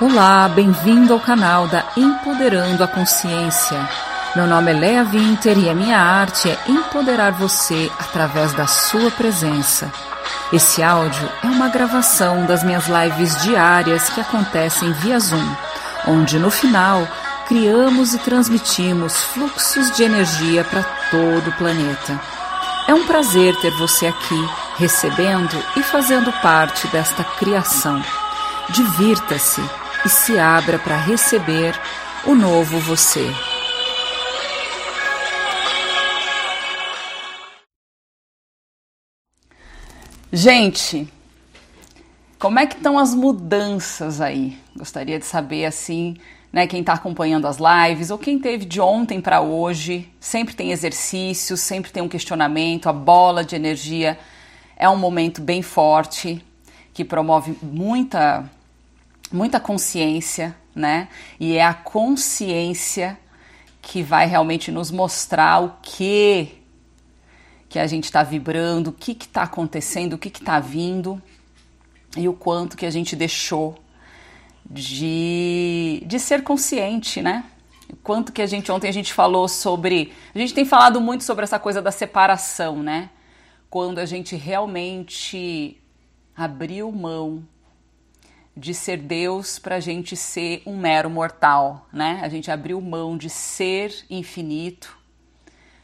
Olá, bem-vindo ao canal da Empoderando a Consciência. Meu nome é Lea Winter e a minha arte é empoderar você através da sua presença. Esse áudio é uma gravação das minhas lives diárias que acontecem via Zoom, onde no final criamos e transmitimos fluxos de energia para todo o planeta. É um prazer ter você aqui, recebendo e fazendo parte desta criação. Divirta-se e se abra para receber o novo você. Gente, como é que estão as mudanças aí? Gostaria de saber assim, né, quem está acompanhando as lives ou quem teve de ontem para hoje. Sempre tem exercício, sempre tem um questionamento. A bola de energia é um momento bem forte que promove muita muita consciência, né? E é a consciência que vai realmente nos mostrar o que que a gente está vibrando, o que está acontecendo, o que está vindo e o quanto que a gente deixou de, de ser consciente, né? O quanto que a gente ontem a gente falou sobre, a gente tem falado muito sobre essa coisa da separação, né? Quando a gente realmente abriu mão de ser Deus para a gente ser um mero mortal, né? A gente abriu mão de ser infinito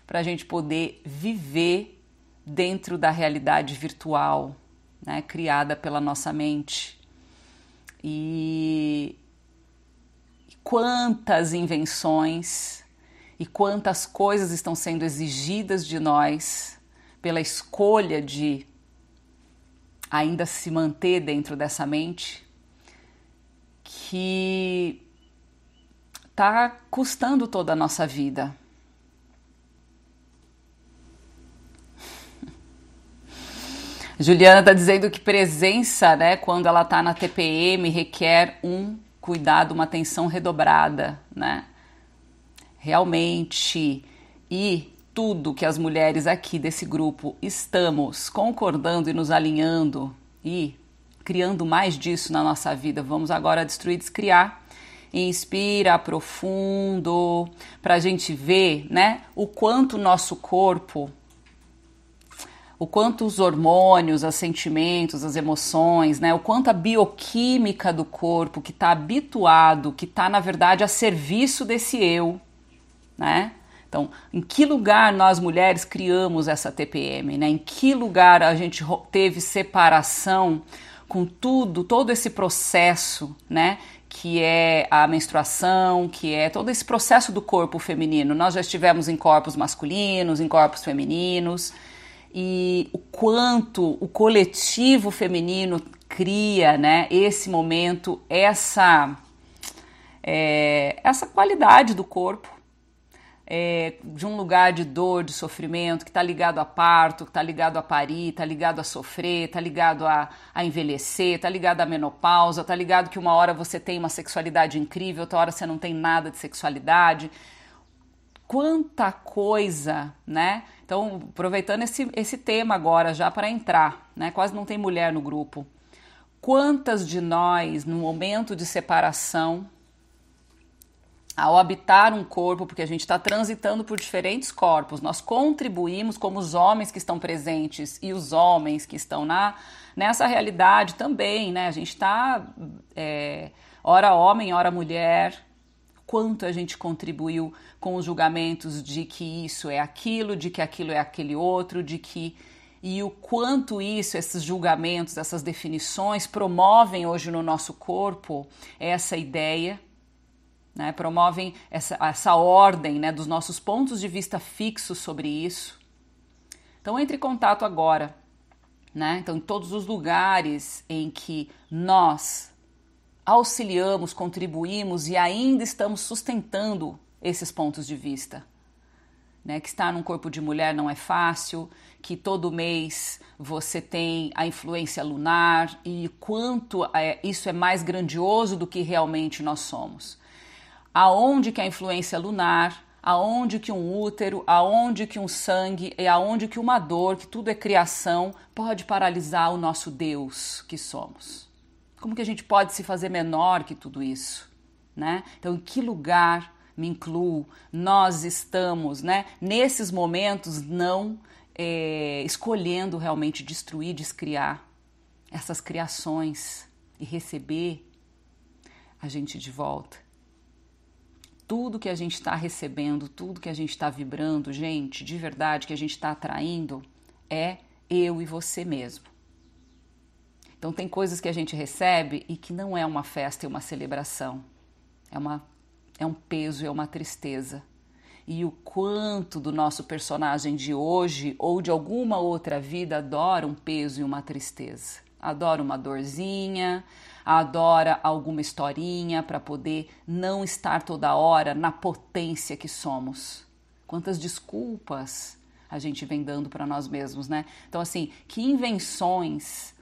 para a gente poder viver dentro da realidade virtual, né? Criada pela nossa mente. E quantas invenções e quantas coisas estão sendo exigidas de nós pela escolha de ainda se manter dentro dessa mente que está custando toda a nossa vida. Juliana está dizendo que presença, né, quando ela está na TPM, requer um cuidado, uma atenção redobrada, né? Realmente. E tudo que as mulheres aqui desse grupo estamos concordando e nos alinhando e criando mais disso na nossa vida. Vamos agora destruir, descriar. Inspira profundo para a gente ver, né, o quanto o nosso corpo, o quanto os hormônios, os sentimentos, as emoções, né, o quanto a bioquímica do corpo que está habituado, que está na verdade a serviço desse eu, né? Então, em que lugar nós mulheres criamos essa TPM, né? Em que lugar a gente teve separação com tudo, todo esse processo, né? Que é a menstruação, que é todo esse processo do corpo feminino. Nós já estivemos em corpos masculinos, em corpos femininos, e o quanto o coletivo feminino cria, né? Esse momento, essa, é, essa qualidade do corpo é, de um lugar de dor, de sofrimento, que está ligado a parto, que está ligado a parir, está ligado a sofrer, está ligado a, a envelhecer, está ligado à menopausa, está ligado que uma hora você tem uma sexualidade incrível, outra hora você não tem nada de sexualidade. Quanta coisa, né? Então, aproveitando esse, esse tema agora já para entrar, né? Quase não tem mulher no grupo. Quantas de nós, no momento de separação, ao habitar um corpo, porque a gente está transitando por diferentes corpos, nós contribuímos como os homens que estão presentes e os homens que estão na, nessa realidade também, né? A gente está, é, ora homem, ora mulher, quanto a gente contribuiu com os julgamentos de que isso é aquilo, de que aquilo é aquele outro, de que. E o quanto isso, esses julgamentos, essas definições promovem hoje no nosso corpo essa ideia né, promovem essa, essa ordem né, dos nossos pontos de vista fixos sobre isso. Então entre em contato agora. Né? Então, em todos os lugares em que nós auxiliamos, contribuímos e ainda estamos sustentando esses pontos de vista. Né, que estar num corpo de mulher não é fácil, que todo mês você tem a influência lunar e quanto é, isso é mais grandioso do que realmente nós somos aonde que a influência lunar, aonde que um útero, aonde que um sangue e aonde que uma dor, que tudo é criação, pode paralisar o nosso Deus que somos. Como que a gente pode se fazer menor que tudo isso, né? Então, em que lugar me incluo? Nós estamos, né? Nesses momentos não é, escolhendo realmente destruir, descriar essas criações e receber a gente de volta. Tudo que a gente está recebendo, tudo que a gente está vibrando, gente, de verdade, que a gente está atraindo, é eu e você mesmo. Então, tem coisas que a gente recebe e que não é uma festa e uma celebração, é, uma, é um peso, é uma tristeza e o quanto do nosso personagem de hoje ou de alguma outra vida adora um peso e uma tristeza. Adora uma dorzinha, adora alguma historinha para poder não estar toda hora na potência que somos. Quantas desculpas a gente vem dando para nós mesmos, né? Então, assim, que invenções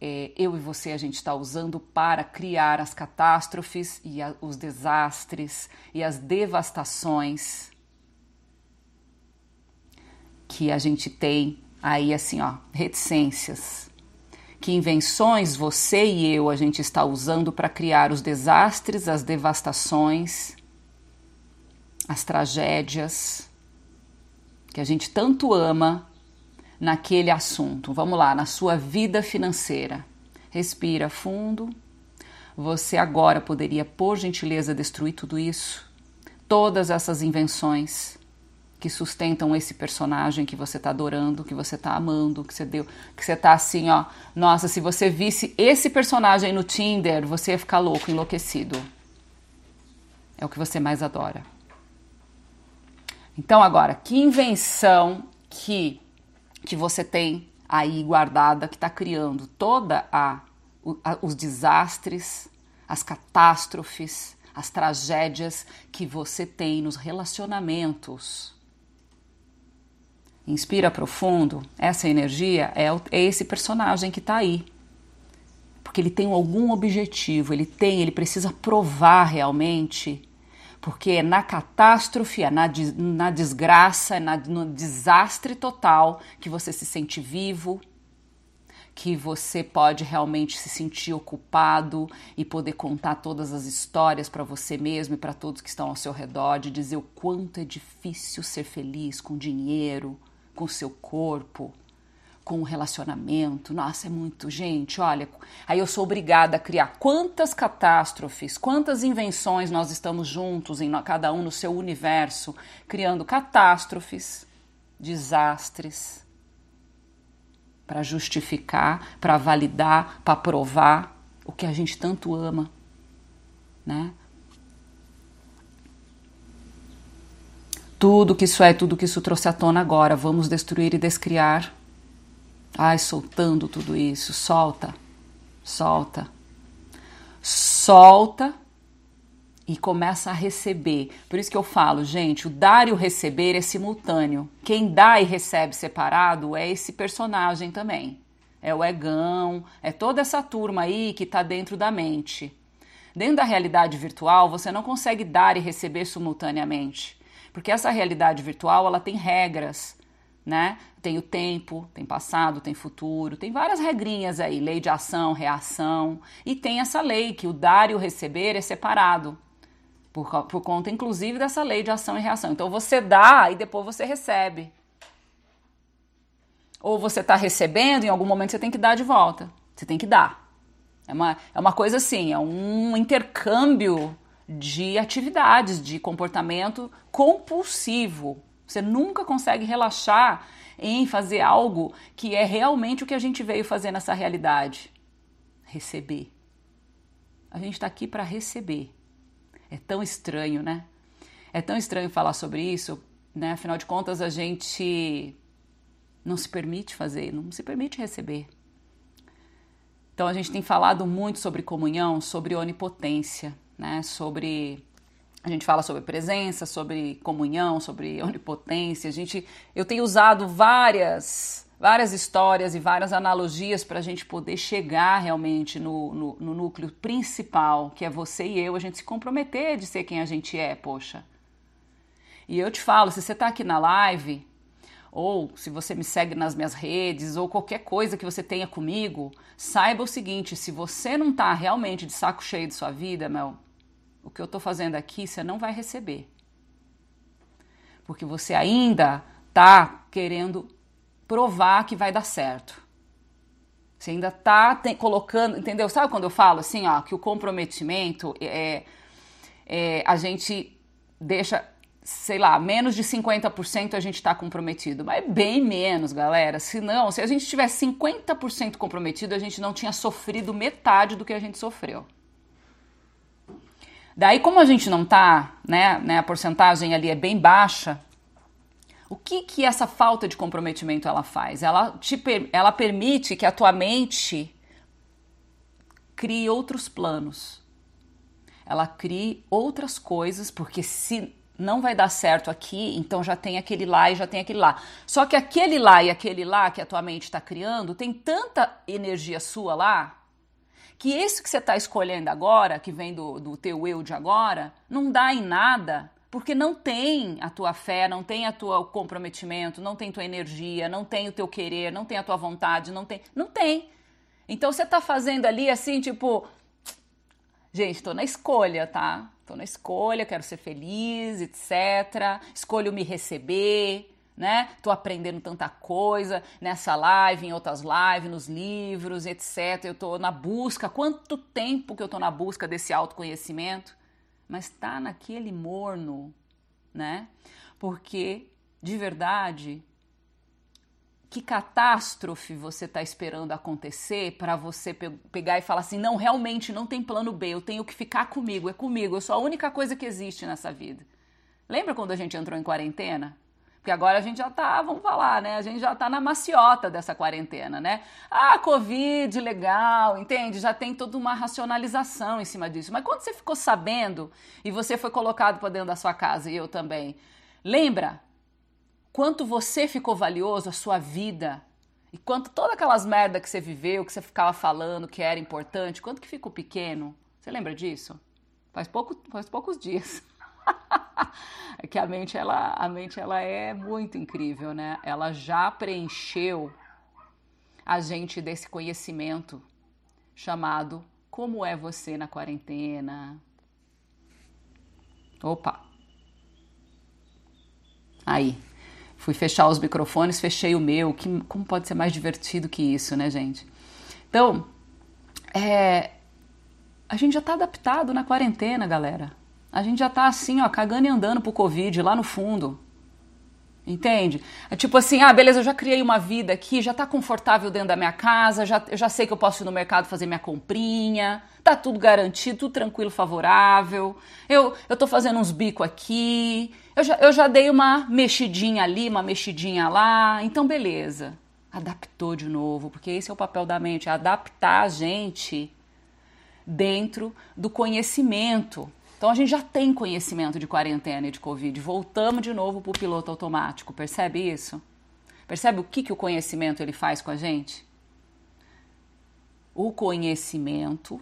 é, eu e você a gente está usando para criar as catástrofes e a, os desastres e as devastações que a gente tem aí assim, ó, reticências. Que invenções você e eu a gente está usando para criar os desastres, as devastações, as tragédias que a gente tanto ama naquele assunto. Vamos lá, na sua vida financeira. Respira fundo. Você agora poderia, por gentileza, destruir tudo isso? Todas essas invenções que sustentam esse personagem que você está adorando, que você está amando, que você deu, que você tá assim, ó, nossa, se você visse esse personagem no Tinder, você ia ficar louco, enlouquecido. É o que você mais adora. Então agora, que invenção que que você tem aí guardada que está criando toda a, a os desastres, as catástrofes, as tragédias que você tem nos relacionamentos Inspira profundo. Essa energia é, é esse personagem que está aí. Porque ele tem algum objetivo, ele tem, ele precisa provar realmente. Porque é na catástrofe, é na, na desgraça, é na, no desastre total que você se sente vivo, que você pode realmente se sentir ocupado e poder contar todas as histórias para você mesmo e para todos que estão ao seu redor, de dizer o quanto é difícil ser feliz com dinheiro, com seu corpo, com o relacionamento. Nossa, é muito, gente. Olha, aí eu sou obrigada a criar quantas catástrofes, quantas invenções nós estamos juntos, em cada um no seu universo, criando catástrofes, desastres, para justificar, para validar, para provar o que a gente tanto ama, né? Tudo que isso é, tudo que isso trouxe à tona agora, vamos destruir e descriar. Ai, soltando tudo isso, solta, solta, solta e começa a receber. Por isso que eu falo, gente, o dar e o receber é simultâneo. Quem dá e recebe separado é esse personagem também. É o egão, é toda essa turma aí que está dentro da mente. Dentro da realidade virtual, você não consegue dar e receber simultaneamente. Porque essa realidade virtual, ela tem regras, né? Tem o tempo, tem passado, tem futuro, tem várias regrinhas aí, lei de ação, reação, e tem essa lei que o dar e o receber é separado. Por, por conta, inclusive, dessa lei de ação e reação. Então você dá e depois você recebe. Ou você está recebendo, em algum momento você tem que dar de volta. Você tem que dar. É uma, é uma coisa assim, é um intercâmbio de atividades, de comportamento compulsivo. Você nunca consegue relaxar em fazer algo que é realmente o que a gente veio fazer nessa realidade: receber. A gente está aqui para receber. É tão estranho, né? É tão estranho falar sobre isso, né? Afinal de contas, a gente não se permite fazer, não se permite receber. Então a gente tem falado muito sobre comunhão, sobre onipotência né? Sobre a gente fala sobre presença, sobre comunhão, sobre onipotência. A gente, eu tenho usado várias, várias histórias e várias analogias para a gente poder chegar realmente no, no, no, núcleo principal, que é você e eu, a gente se comprometer de ser quem a gente é, poxa. E eu te falo, se você está aqui na live, ou se você me segue nas minhas redes, ou qualquer coisa que você tenha comigo, saiba o seguinte: se você não tá realmente de saco cheio de sua vida, Mel, o que eu tô fazendo aqui você não vai receber. Porque você ainda tá querendo provar que vai dar certo. Você ainda tá tem, colocando, entendeu? Sabe quando eu falo assim, ó, que o comprometimento é, é a gente deixa sei lá, menos de 50% a gente está comprometido. Mas é bem menos, galera. Se não, se a gente tivesse 50% comprometido, a gente não tinha sofrido metade do que a gente sofreu. Daí, como a gente não tá, né, né, a porcentagem ali é bem baixa, o que que essa falta de comprometimento ela faz? Ela te ela permite que a tua mente crie outros planos. Ela crie outras coisas, porque se não vai dar certo aqui, então já tem aquele lá e já tem aquele lá. Só que aquele lá e aquele lá que a tua mente está criando tem tanta energia sua lá que esse que você está escolhendo agora, que vem do, do teu eu de agora, não dá em nada, porque não tem a tua fé, não tem a tua comprometimento, não tem tua energia, não tem o teu querer, não tem a tua vontade, não tem, não tem. Então você está fazendo ali assim, tipo, gente, estou na escolha, tá? Estou na escolha, quero ser feliz, etc. Escolho me receber, né? Tô aprendendo tanta coisa nessa live, em outras lives, nos livros, etc. Eu tô na busca. Quanto tempo que eu tô na busca desse autoconhecimento? Mas tá naquele morno, né? Porque de verdade que catástrofe você está esperando acontecer para você pe pegar e falar assim: não, realmente não tem plano B, eu tenho que ficar comigo, é comigo, eu sou a única coisa que existe nessa vida. Lembra quando a gente entrou em quarentena? Porque agora a gente já tá, vamos falar, né? A gente já tá na maciota dessa quarentena, né? Ah, Covid, legal, entende? Já tem toda uma racionalização em cima disso. Mas quando você ficou sabendo e você foi colocado para dentro da sua casa e eu também, lembra quanto você ficou valioso, a sua vida, e quanto todas aquelas merda que você viveu, que você ficava falando que era importante, quanto que ficou pequeno. Você lembra disso? Faz, pouco, faz poucos dias. é que a mente, ela, a mente ela é muito incrível, né? Ela já preencheu a gente desse conhecimento chamado Como é você na quarentena? Opa! Aí, Fui fechar os microfones, fechei o meu. Que, como pode ser mais divertido que isso, né, gente? Então, é, a gente já tá adaptado na quarentena, galera. A gente já tá assim, ó, cagando e andando pro Covid lá no fundo. Entende? É tipo assim, ah, beleza, eu já criei uma vida aqui, já tá confortável dentro da minha casa, já, eu já sei que eu posso ir no mercado fazer minha comprinha, tá tudo garantido, tudo tranquilo, favorável. Eu, eu tô fazendo uns bico aqui, eu já, eu já dei uma mexidinha ali, uma mexidinha lá, então beleza. Adaptou de novo, porque esse é o papel da mente, é adaptar a gente dentro do conhecimento. Então a gente já tem conhecimento de quarentena e de Covid. Voltamos de novo para o piloto automático. Percebe isso? Percebe o que, que o conhecimento ele faz com a gente? O conhecimento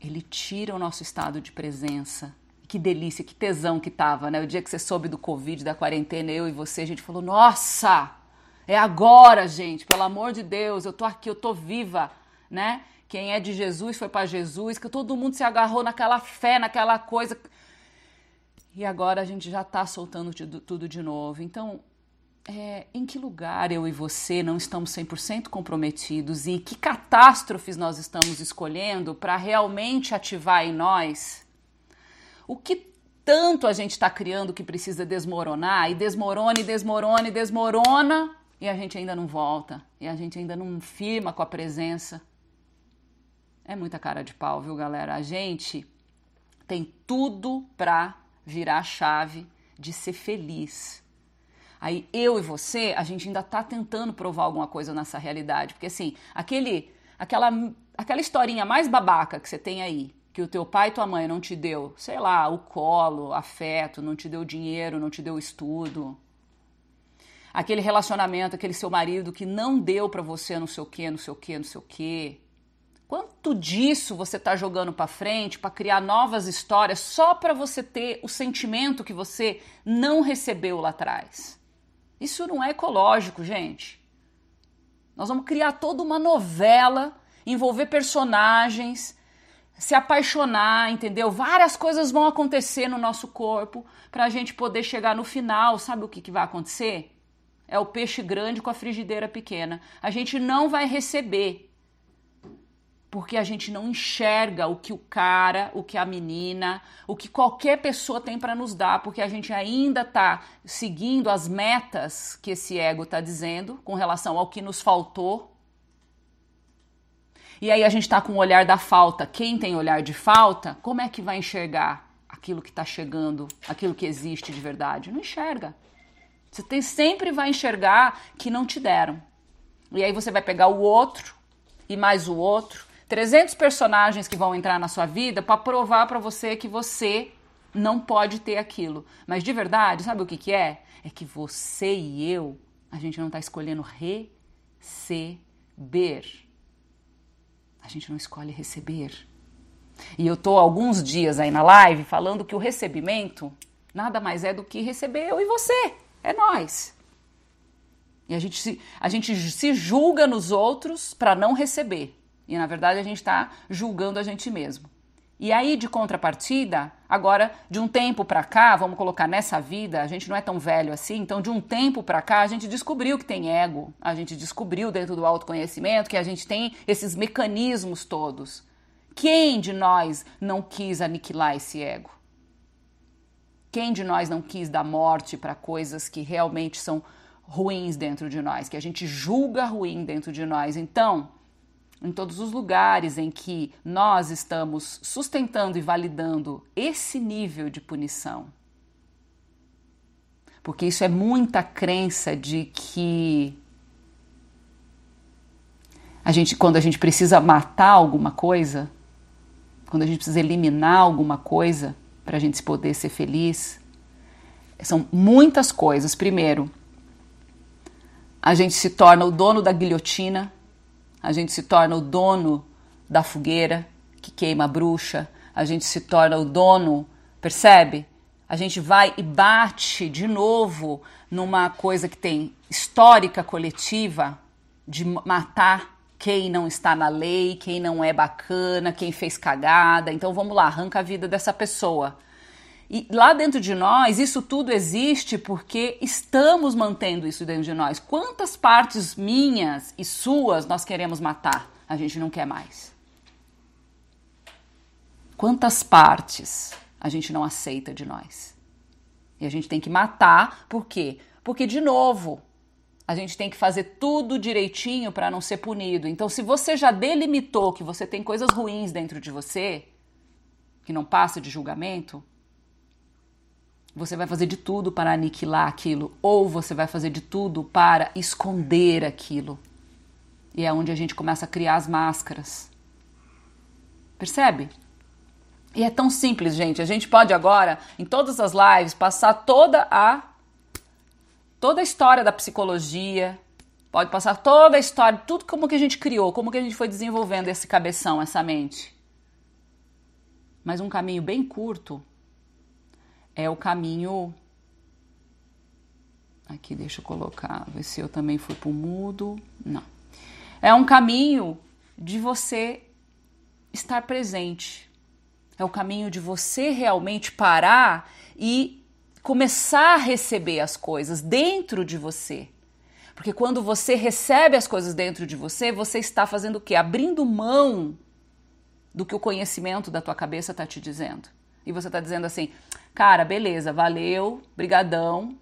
ele tira o nosso estado de presença. Que delícia, que tesão que tava, né? O dia que você soube do Covid, da quarentena, eu e você, a gente falou: nossa, é agora, gente, pelo amor de Deus, eu tô aqui, eu tô viva, né? Quem é de Jesus foi para Jesus, que todo mundo se agarrou naquela fé, naquela coisa. E agora a gente já está soltando tudo de novo. Então, é, em que lugar eu e você não estamos 100% comprometidos e que catástrofes nós estamos escolhendo para realmente ativar em nós o que tanto a gente está criando que precisa desmoronar e desmorona e desmorona e desmorona e a gente ainda não volta e a gente ainda não firma com a presença. É muita cara de pau, viu, galera? A gente tem tudo pra virar a chave de ser feliz. Aí eu e você, a gente ainda tá tentando provar alguma coisa nessa realidade, porque assim, aquele aquela aquela historinha mais babaca que você tem aí, que o teu pai e tua mãe não te deu, sei lá, o colo, afeto, não te deu dinheiro, não te deu estudo. Aquele relacionamento, aquele seu marido que não deu para você não sei o que, não sei o que, não sei o que. Quanto disso você está jogando para frente para criar novas histórias só para você ter o sentimento que você não recebeu lá atrás? Isso não é ecológico, gente. Nós vamos criar toda uma novela, envolver personagens, se apaixonar, entendeu? Várias coisas vão acontecer no nosso corpo para a gente poder chegar no final. Sabe o que, que vai acontecer? É o peixe grande com a frigideira pequena. A gente não vai receber porque a gente não enxerga o que o cara, o que a menina, o que qualquer pessoa tem para nos dar, porque a gente ainda está seguindo as metas que esse ego está dizendo com relação ao que nos faltou. E aí a gente está com o olhar da falta. Quem tem olhar de falta, como é que vai enxergar aquilo que está chegando, aquilo que existe de verdade? Não enxerga. Você tem, sempre vai enxergar que não te deram. E aí você vai pegar o outro e mais o outro 300 personagens que vão entrar na sua vida para provar para você que você não pode ter aquilo. Mas de verdade, sabe o que, que é? É que você e eu, a gente não está escolhendo receber. A gente não escolhe receber. E eu tô alguns dias aí na live falando que o recebimento nada mais é do que receber eu e você. É nós. E a gente se, a gente se julga nos outros para não receber. E na verdade a gente está julgando a gente mesmo. E aí, de contrapartida, agora, de um tempo para cá, vamos colocar nessa vida, a gente não é tão velho assim, então de um tempo para cá a gente descobriu que tem ego, a gente descobriu dentro do autoconhecimento que a gente tem esses mecanismos todos. Quem de nós não quis aniquilar esse ego? Quem de nós não quis dar morte para coisas que realmente são ruins dentro de nós, que a gente julga ruim dentro de nós? Então, em todos os lugares em que nós estamos sustentando e validando esse nível de punição. Porque isso é muita crença de que a gente, quando a gente precisa matar alguma coisa, quando a gente precisa eliminar alguma coisa para a gente poder ser feliz, são muitas coisas. Primeiro, a gente se torna o dono da guilhotina a gente se torna o dono da fogueira que queima a bruxa, a gente se torna o dono, percebe? A gente vai e bate de novo numa coisa que tem histórica coletiva de matar quem não está na lei, quem não é bacana, quem fez cagada. Então vamos lá, arranca a vida dessa pessoa. E lá dentro de nós, isso tudo existe porque estamos mantendo isso dentro de nós. Quantas partes minhas e suas nós queremos matar? A gente não quer mais. Quantas partes a gente não aceita de nós? E a gente tem que matar, por quê? Porque, de novo, a gente tem que fazer tudo direitinho para não ser punido. Então, se você já delimitou que você tem coisas ruins dentro de você, que não passa de julgamento, você vai fazer de tudo para aniquilar aquilo, ou você vai fazer de tudo para esconder aquilo. E é onde a gente começa a criar as máscaras. Percebe? E é tão simples, gente. A gente pode agora, em todas as lives, passar toda a toda a história da psicologia, pode passar toda a história, tudo como que a gente criou, como que a gente foi desenvolvendo esse cabeção, essa mente. Mas um caminho bem curto é o caminho. Aqui, deixa eu colocar, ver se eu também fui para o mudo. Não. É um caminho de você estar presente. É o caminho de você realmente parar e começar a receber as coisas dentro de você. Porque quando você recebe as coisas dentro de você, você está fazendo o quê? Abrindo mão do que o conhecimento da tua cabeça está te dizendo. E você está dizendo assim: Cara, beleza, valeu, brigadão,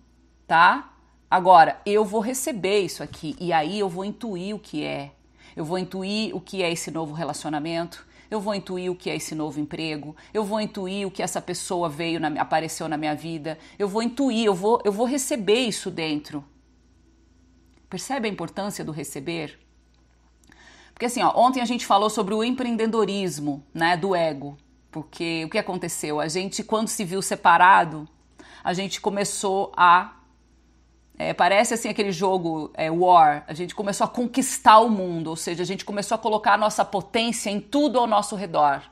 tá? Agora, eu vou receber isso aqui e aí eu vou intuir o que é. Eu vou intuir o que é esse novo relacionamento, eu vou intuir o que é esse novo emprego, eu vou intuir o que essa pessoa veio, na, apareceu na minha vida, eu vou intuir, eu vou, eu vou receber isso dentro. Percebe a importância do receber? Porque assim, ó, ontem a gente falou sobre o empreendedorismo, né, do ego. Porque o que aconteceu? A gente, quando se viu separado, a gente começou a. É, parece assim aquele jogo é, War. A gente começou a conquistar o mundo, ou seja, a gente começou a colocar a nossa potência em tudo ao nosso redor.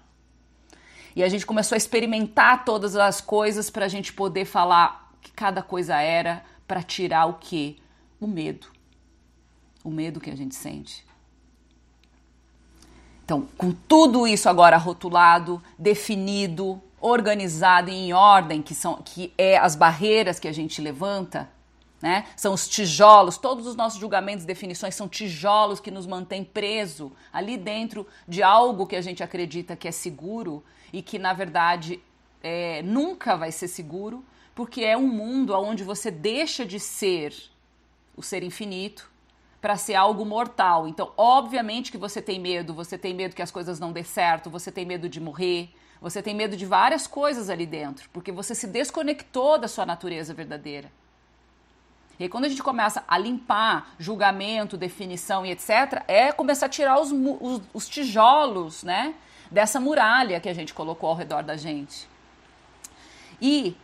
E a gente começou a experimentar todas as coisas para a gente poder falar que cada coisa era para tirar o que? O medo. O medo que a gente sente. Então, com tudo isso agora rotulado, definido, organizado e em ordem, que são que é as barreiras que a gente levanta, né? São os tijolos, todos os nossos julgamentos e definições são tijolos que nos mantêm preso ali dentro de algo que a gente acredita que é seguro e que na verdade é, nunca vai ser seguro, porque é um mundo onde você deixa de ser o ser infinito para ser algo mortal. Então, obviamente que você tem medo, você tem medo que as coisas não dê certo, você tem medo de morrer, você tem medo de várias coisas ali dentro, porque você se desconectou da sua natureza verdadeira. E quando a gente começa a limpar julgamento, definição e etc., é começar a tirar os, os, os tijolos, né? Dessa muralha que a gente colocou ao redor da gente. E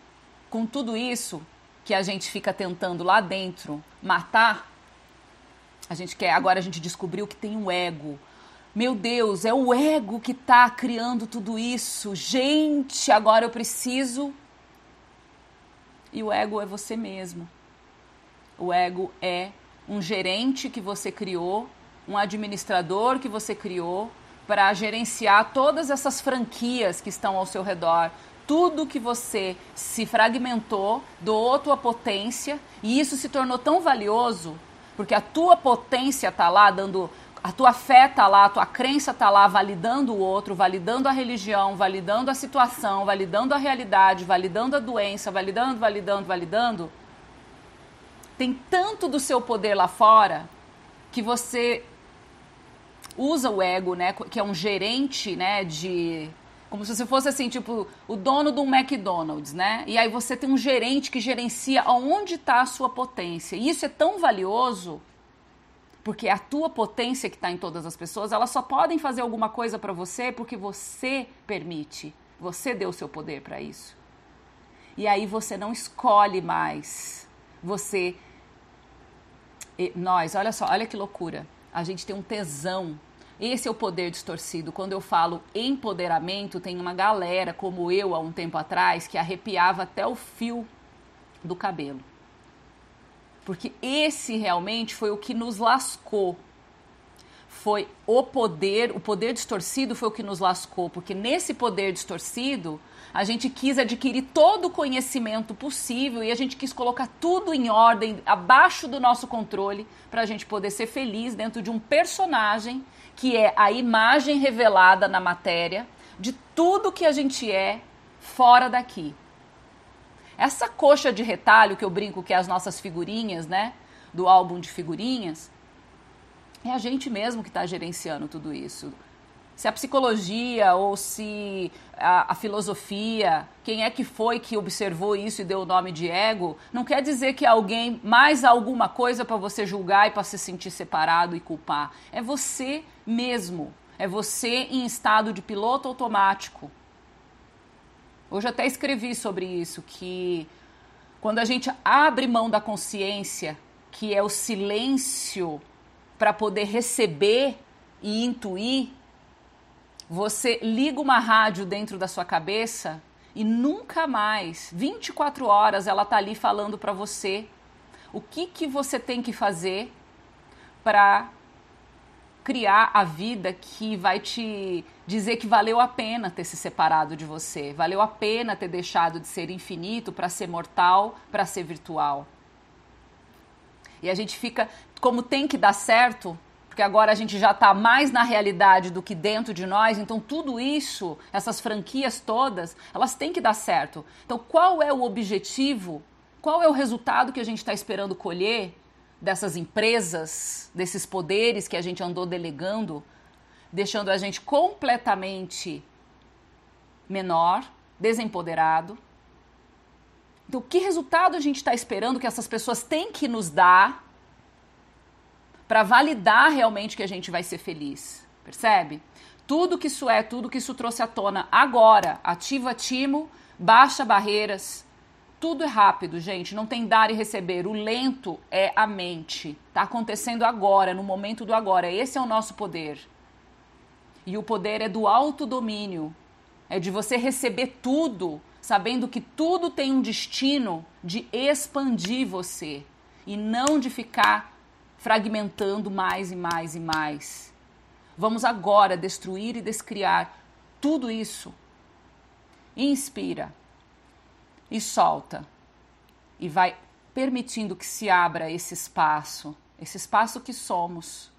com tudo isso que a gente fica tentando lá dentro matar, a gente quer, agora a gente descobriu que tem um ego. Meu Deus, é o ego que está criando tudo isso. Gente, agora eu preciso. E o ego é você mesmo. O ego é um gerente que você criou, um administrador que você criou para gerenciar todas essas franquias que estão ao seu redor, tudo que você se fragmentou, doou tua potência e isso se tornou tão valioso porque a tua potência tá lá dando a tua fé tá lá, a tua crença tá lá validando o outro, validando a religião, validando a situação, validando a realidade, validando a doença, validando, validando, validando. Tem tanto do seu poder lá fora que você usa o ego, né, que é um gerente, né, de como se você fosse assim, tipo, o dono do McDonald's, né? E aí você tem um gerente que gerencia aonde está a sua potência. E isso é tão valioso, porque a tua potência que está em todas as pessoas, elas só podem fazer alguma coisa para você porque você permite. Você deu o seu poder para isso. E aí você não escolhe mais. Você. E nós, olha só, olha que loucura. A gente tem um tesão esse é o poder distorcido. Quando eu falo empoderamento, tem uma galera como eu há um tempo atrás que arrepiava até o fio do cabelo. Porque esse realmente foi o que nos lascou. Foi o poder, o poder distorcido foi o que nos lascou, porque nesse poder distorcido, a gente quis adquirir todo o conhecimento possível e a gente quis colocar tudo em ordem, abaixo do nosso controle, para a gente poder ser feliz dentro de um personagem que é a imagem revelada na matéria de tudo que a gente é fora daqui. Essa coxa de retalho que eu brinco que é as nossas figurinhas, né, do álbum de figurinhas, é a gente mesmo que está gerenciando tudo isso se a psicologia ou se a, a, filosofia, quem é que foi que observou isso e deu o nome de ego, não quer dizer que alguém mais alguma coisa para você julgar e para se sentir separado e culpar. É você mesmo. É você em estado de piloto automático. Hoje até escrevi sobre isso, que quando a gente abre mão da consciência, que é o silêncio para poder receber e intuir, você liga uma rádio dentro da sua cabeça e nunca mais, 24 horas, ela tá ali falando para você o que que você tem que fazer para criar a vida que vai te dizer que valeu a pena ter se separado de você, valeu a pena ter deixado de ser infinito para ser mortal, para ser virtual. E a gente fica, como tem que dar certo, porque agora a gente já está mais na realidade do que dentro de nós, então tudo isso, essas franquias todas, elas têm que dar certo. Então, qual é o objetivo? Qual é o resultado que a gente está esperando colher dessas empresas, desses poderes que a gente andou delegando, deixando a gente completamente menor, desempoderado? Então, que resultado a gente está esperando que essas pessoas têm que nos dar para validar realmente que a gente vai ser feliz. Percebe? Tudo que isso é, tudo que isso trouxe à tona agora, ativa timo, baixa barreiras, tudo é rápido, gente, não tem dar e receber. O lento é a mente. Tá acontecendo agora, no momento do agora. Esse é o nosso poder. E o poder é do autodomínio. É de você receber tudo sabendo que tudo tem um destino de expandir você e não de ficar fragmentando mais e mais e mais. Vamos agora destruir e descriar tudo isso. Inspira e solta. E vai permitindo que se abra esse espaço, esse espaço que somos,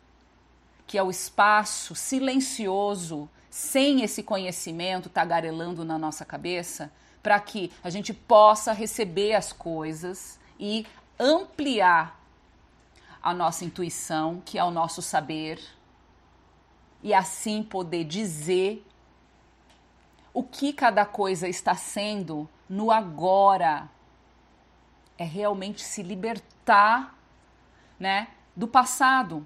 que é o espaço silencioso, sem esse conhecimento tagarelando na nossa cabeça, para que a gente possa receber as coisas e ampliar a nossa intuição, que é o nosso saber, e assim poder dizer o que cada coisa está sendo no agora. É realmente se libertar, né, do passado.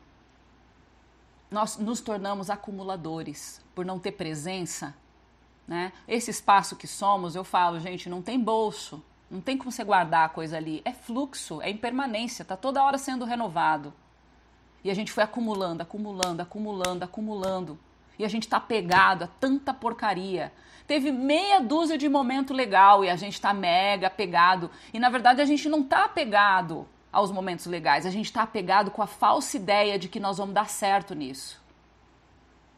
Nós nos tornamos acumuladores por não ter presença, né? Esse espaço que somos, eu falo, gente, não tem bolso, não tem como você guardar a coisa ali. É fluxo, é impermanência, tá toda hora sendo renovado. E a gente foi acumulando, acumulando, acumulando, acumulando. E a gente tá pegado a tanta porcaria. Teve meia dúzia de momento legal e a gente tá mega apegado. E na verdade a gente não tá apegado aos momentos legais, a gente tá apegado com a falsa ideia de que nós vamos dar certo nisso.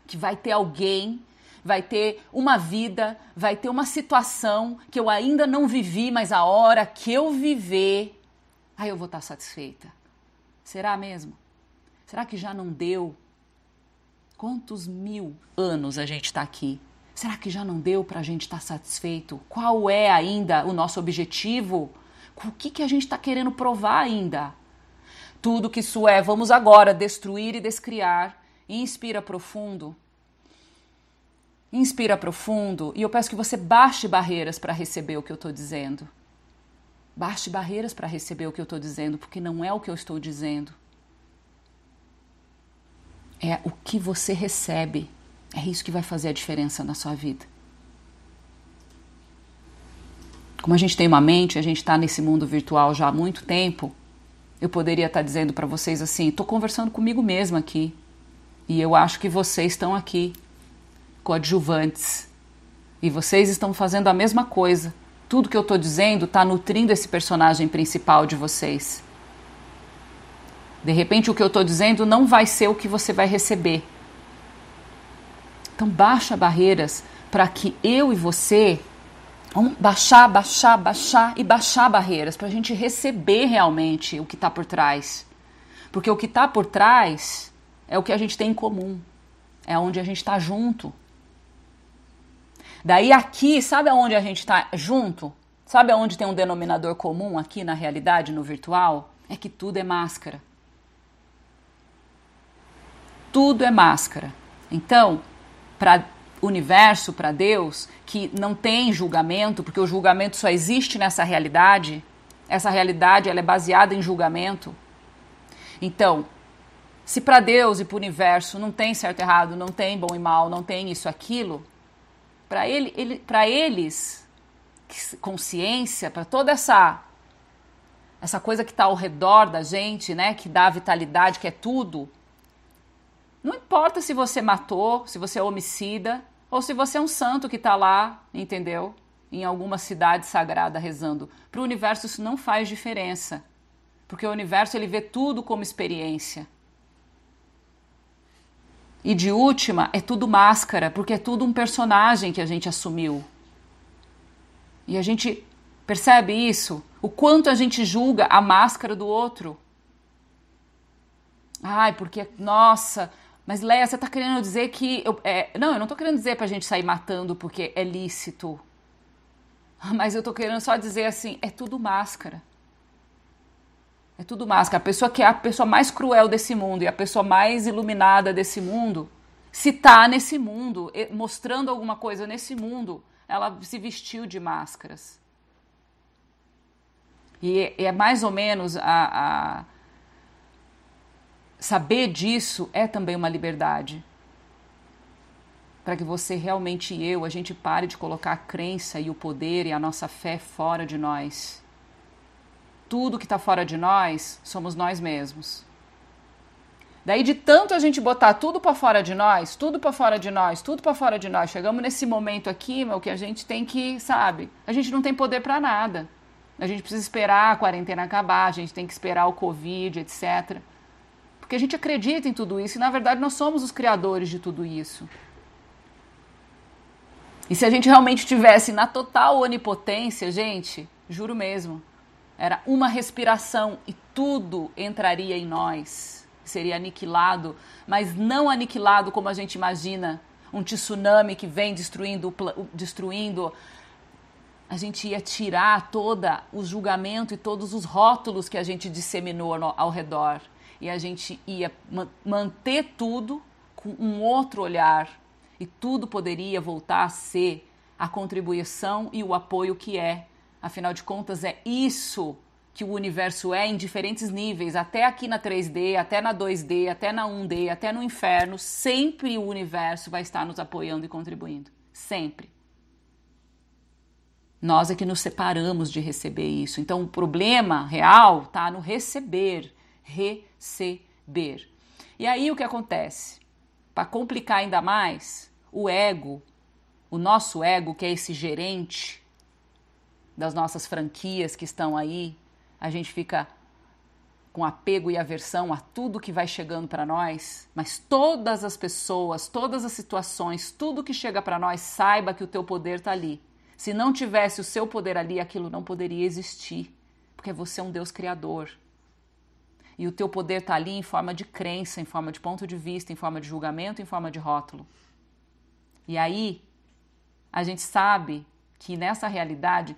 Que vai ter alguém vai ter uma vida, vai ter uma situação que eu ainda não vivi, mas a hora que eu viver, aí eu vou estar satisfeita. Será mesmo? Será que já não deu? Quantos mil anos a gente está aqui? Será que já não deu para a gente estar tá satisfeito? Qual é ainda o nosso objetivo? O que, que a gente está querendo provar ainda? Tudo que isso é, vamos agora destruir e descriar. Inspira profundo. Inspira profundo e eu peço que você baixe barreiras para receber o que eu estou dizendo. Baixe barreiras para receber o que eu estou dizendo, porque não é o que eu estou dizendo. É o que você recebe. É isso que vai fazer a diferença na sua vida. Como a gente tem uma mente, a gente está nesse mundo virtual já há muito tempo, eu poderia estar tá dizendo para vocês assim: estou conversando comigo mesma aqui. E eu acho que vocês estão aqui coadjuvantes. E vocês estão fazendo a mesma coisa. Tudo que eu estou dizendo está nutrindo esse personagem principal de vocês. De repente, o que eu estou dizendo não vai ser o que você vai receber. Então, baixa barreiras para que eu e você vamos baixar, baixar, baixar e baixar barreiras para a gente receber realmente o que está por trás. Porque o que está por trás é o que a gente tem em comum, é onde a gente está junto. Daí aqui, sabe aonde a gente está junto? Sabe aonde tem um denominador comum aqui na realidade, no virtual? É que tudo é máscara. Tudo é máscara. Então, para o universo, para Deus, que não tem julgamento, porque o julgamento só existe nessa realidade, essa realidade ela é baseada em julgamento. Então, se para Deus e para o universo não tem certo e errado, não tem bom e mal, não tem isso aquilo, para ele, ele, para eles, consciência, para toda essa essa coisa que está ao redor da gente, né, que dá vitalidade, que é tudo. Não importa se você matou, se você é homicida, ou se você é um santo que está lá, entendeu? Em alguma cidade sagrada rezando. Para o universo isso não faz diferença, porque o universo ele vê tudo como experiência. E de última, é tudo máscara, porque é tudo um personagem que a gente assumiu. E a gente percebe isso? O quanto a gente julga a máscara do outro. Ai, porque, nossa, mas Leia, você está querendo dizer que. Eu, é, não, eu não estou querendo dizer para a gente sair matando porque é lícito. Mas eu estou querendo só dizer assim: é tudo máscara. É tudo máscara. A pessoa que é a pessoa mais cruel desse mundo e a pessoa mais iluminada desse mundo, se tá nesse mundo, mostrando alguma coisa nesse mundo, ela se vestiu de máscaras. E é mais ou menos a, a saber disso é também uma liberdade. Para que você realmente e eu, a gente pare de colocar a crença e o poder e a nossa fé fora de nós tudo que está fora de nós somos nós mesmos. Daí de tanto a gente botar tudo para fora de nós, tudo para fora de nós, tudo para fora de nós, chegamos nesse momento aqui, meu, que a gente tem que, sabe? A gente não tem poder para nada. A gente precisa esperar a quarentena acabar, a gente tem que esperar o Covid, etc. Porque a gente acredita em tudo isso e na verdade nós somos os criadores de tudo isso. E se a gente realmente tivesse na total onipotência, gente, juro mesmo, era uma respiração e tudo entraria em nós, seria aniquilado, mas não aniquilado como a gente imagina, um tsunami que vem destruindo, destruindo. A gente ia tirar toda o julgamento e todos os rótulos que a gente disseminou ao redor e a gente ia manter tudo com um outro olhar e tudo poderia voltar a ser a contribuição e o apoio que é. Afinal de contas, é isso que o universo é em diferentes níveis, até aqui na 3D, até na 2D, até na 1D, até no inferno, sempre o universo vai estar nos apoiando e contribuindo. Sempre. Nós é que nos separamos de receber isso. Então o problema real está no receber. Receber. E aí o que acontece? Para complicar ainda mais, o ego, o nosso ego, que é esse gerente das nossas franquias que estão aí, a gente fica com apego e aversão a tudo que vai chegando para nós, mas todas as pessoas, todas as situações, tudo que chega para nós, saiba que o teu poder está ali. Se não tivesse o seu poder ali, aquilo não poderia existir, porque você é um Deus criador. E o teu poder está ali em forma de crença, em forma de ponto de vista, em forma de julgamento, em forma de rótulo. E aí, a gente sabe que nessa realidade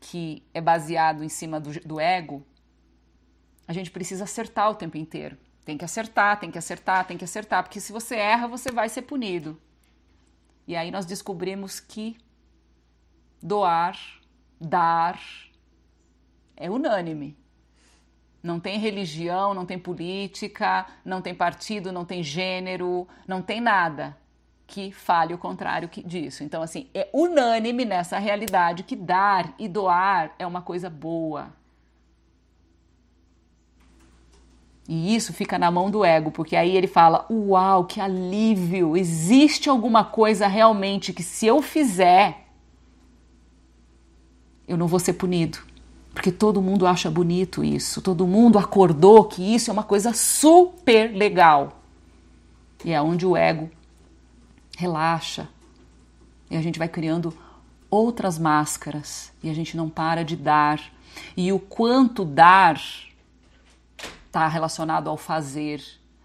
que é baseado em cima do, do ego, a gente precisa acertar o tempo inteiro. Tem que acertar, tem que acertar, tem que acertar, porque se você erra, você vai ser punido. E aí nós descobrimos que doar, dar, é unânime. Não tem religião, não tem política, não tem partido, não tem gênero, não tem nada que fale o contrário disso. Então, assim, é unânime nessa realidade que dar e doar é uma coisa boa. E isso fica na mão do ego, porque aí ele fala: Uau, que alívio! Existe alguma coisa realmente que se eu fizer, eu não vou ser punido. Porque todo mundo acha bonito isso, todo mundo acordou que isso é uma coisa super legal. E é onde o ego relaxa. E a gente vai criando outras máscaras e a gente não para de dar. E o quanto dar está relacionado ao fazer,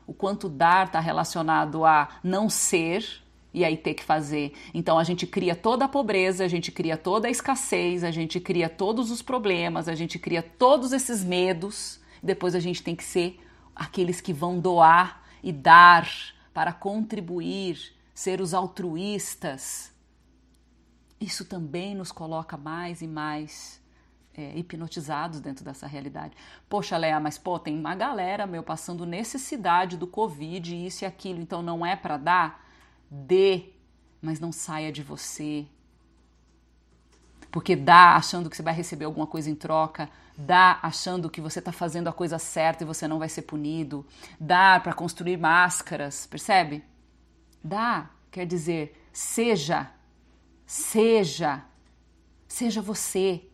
o quanto dar está relacionado a não ser e aí ter que fazer. Então a gente cria toda a pobreza, a gente cria toda a escassez, a gente cria todos os problemas, a gente cria todos esses medos. Depois a gente tem que ser aqueles que vão doar e dar para contribuir ser os altruístas, isso também nos coloca mais e mais é, hipnotizados dentro dessa realidade. Poxa, Léa, mas pô, tem uma galera, meu, passando necessidade do Covid, isso e aquilo, então não é para dar? Dê, mas não saia de você. Porque dá achando que você vai receber alguma coisa em troca, dá achando que você está fazendo a coisa certa e você não vai ser punido, dá para construir máscaras, percebe? Dá quer dizer seja, seja, seja você.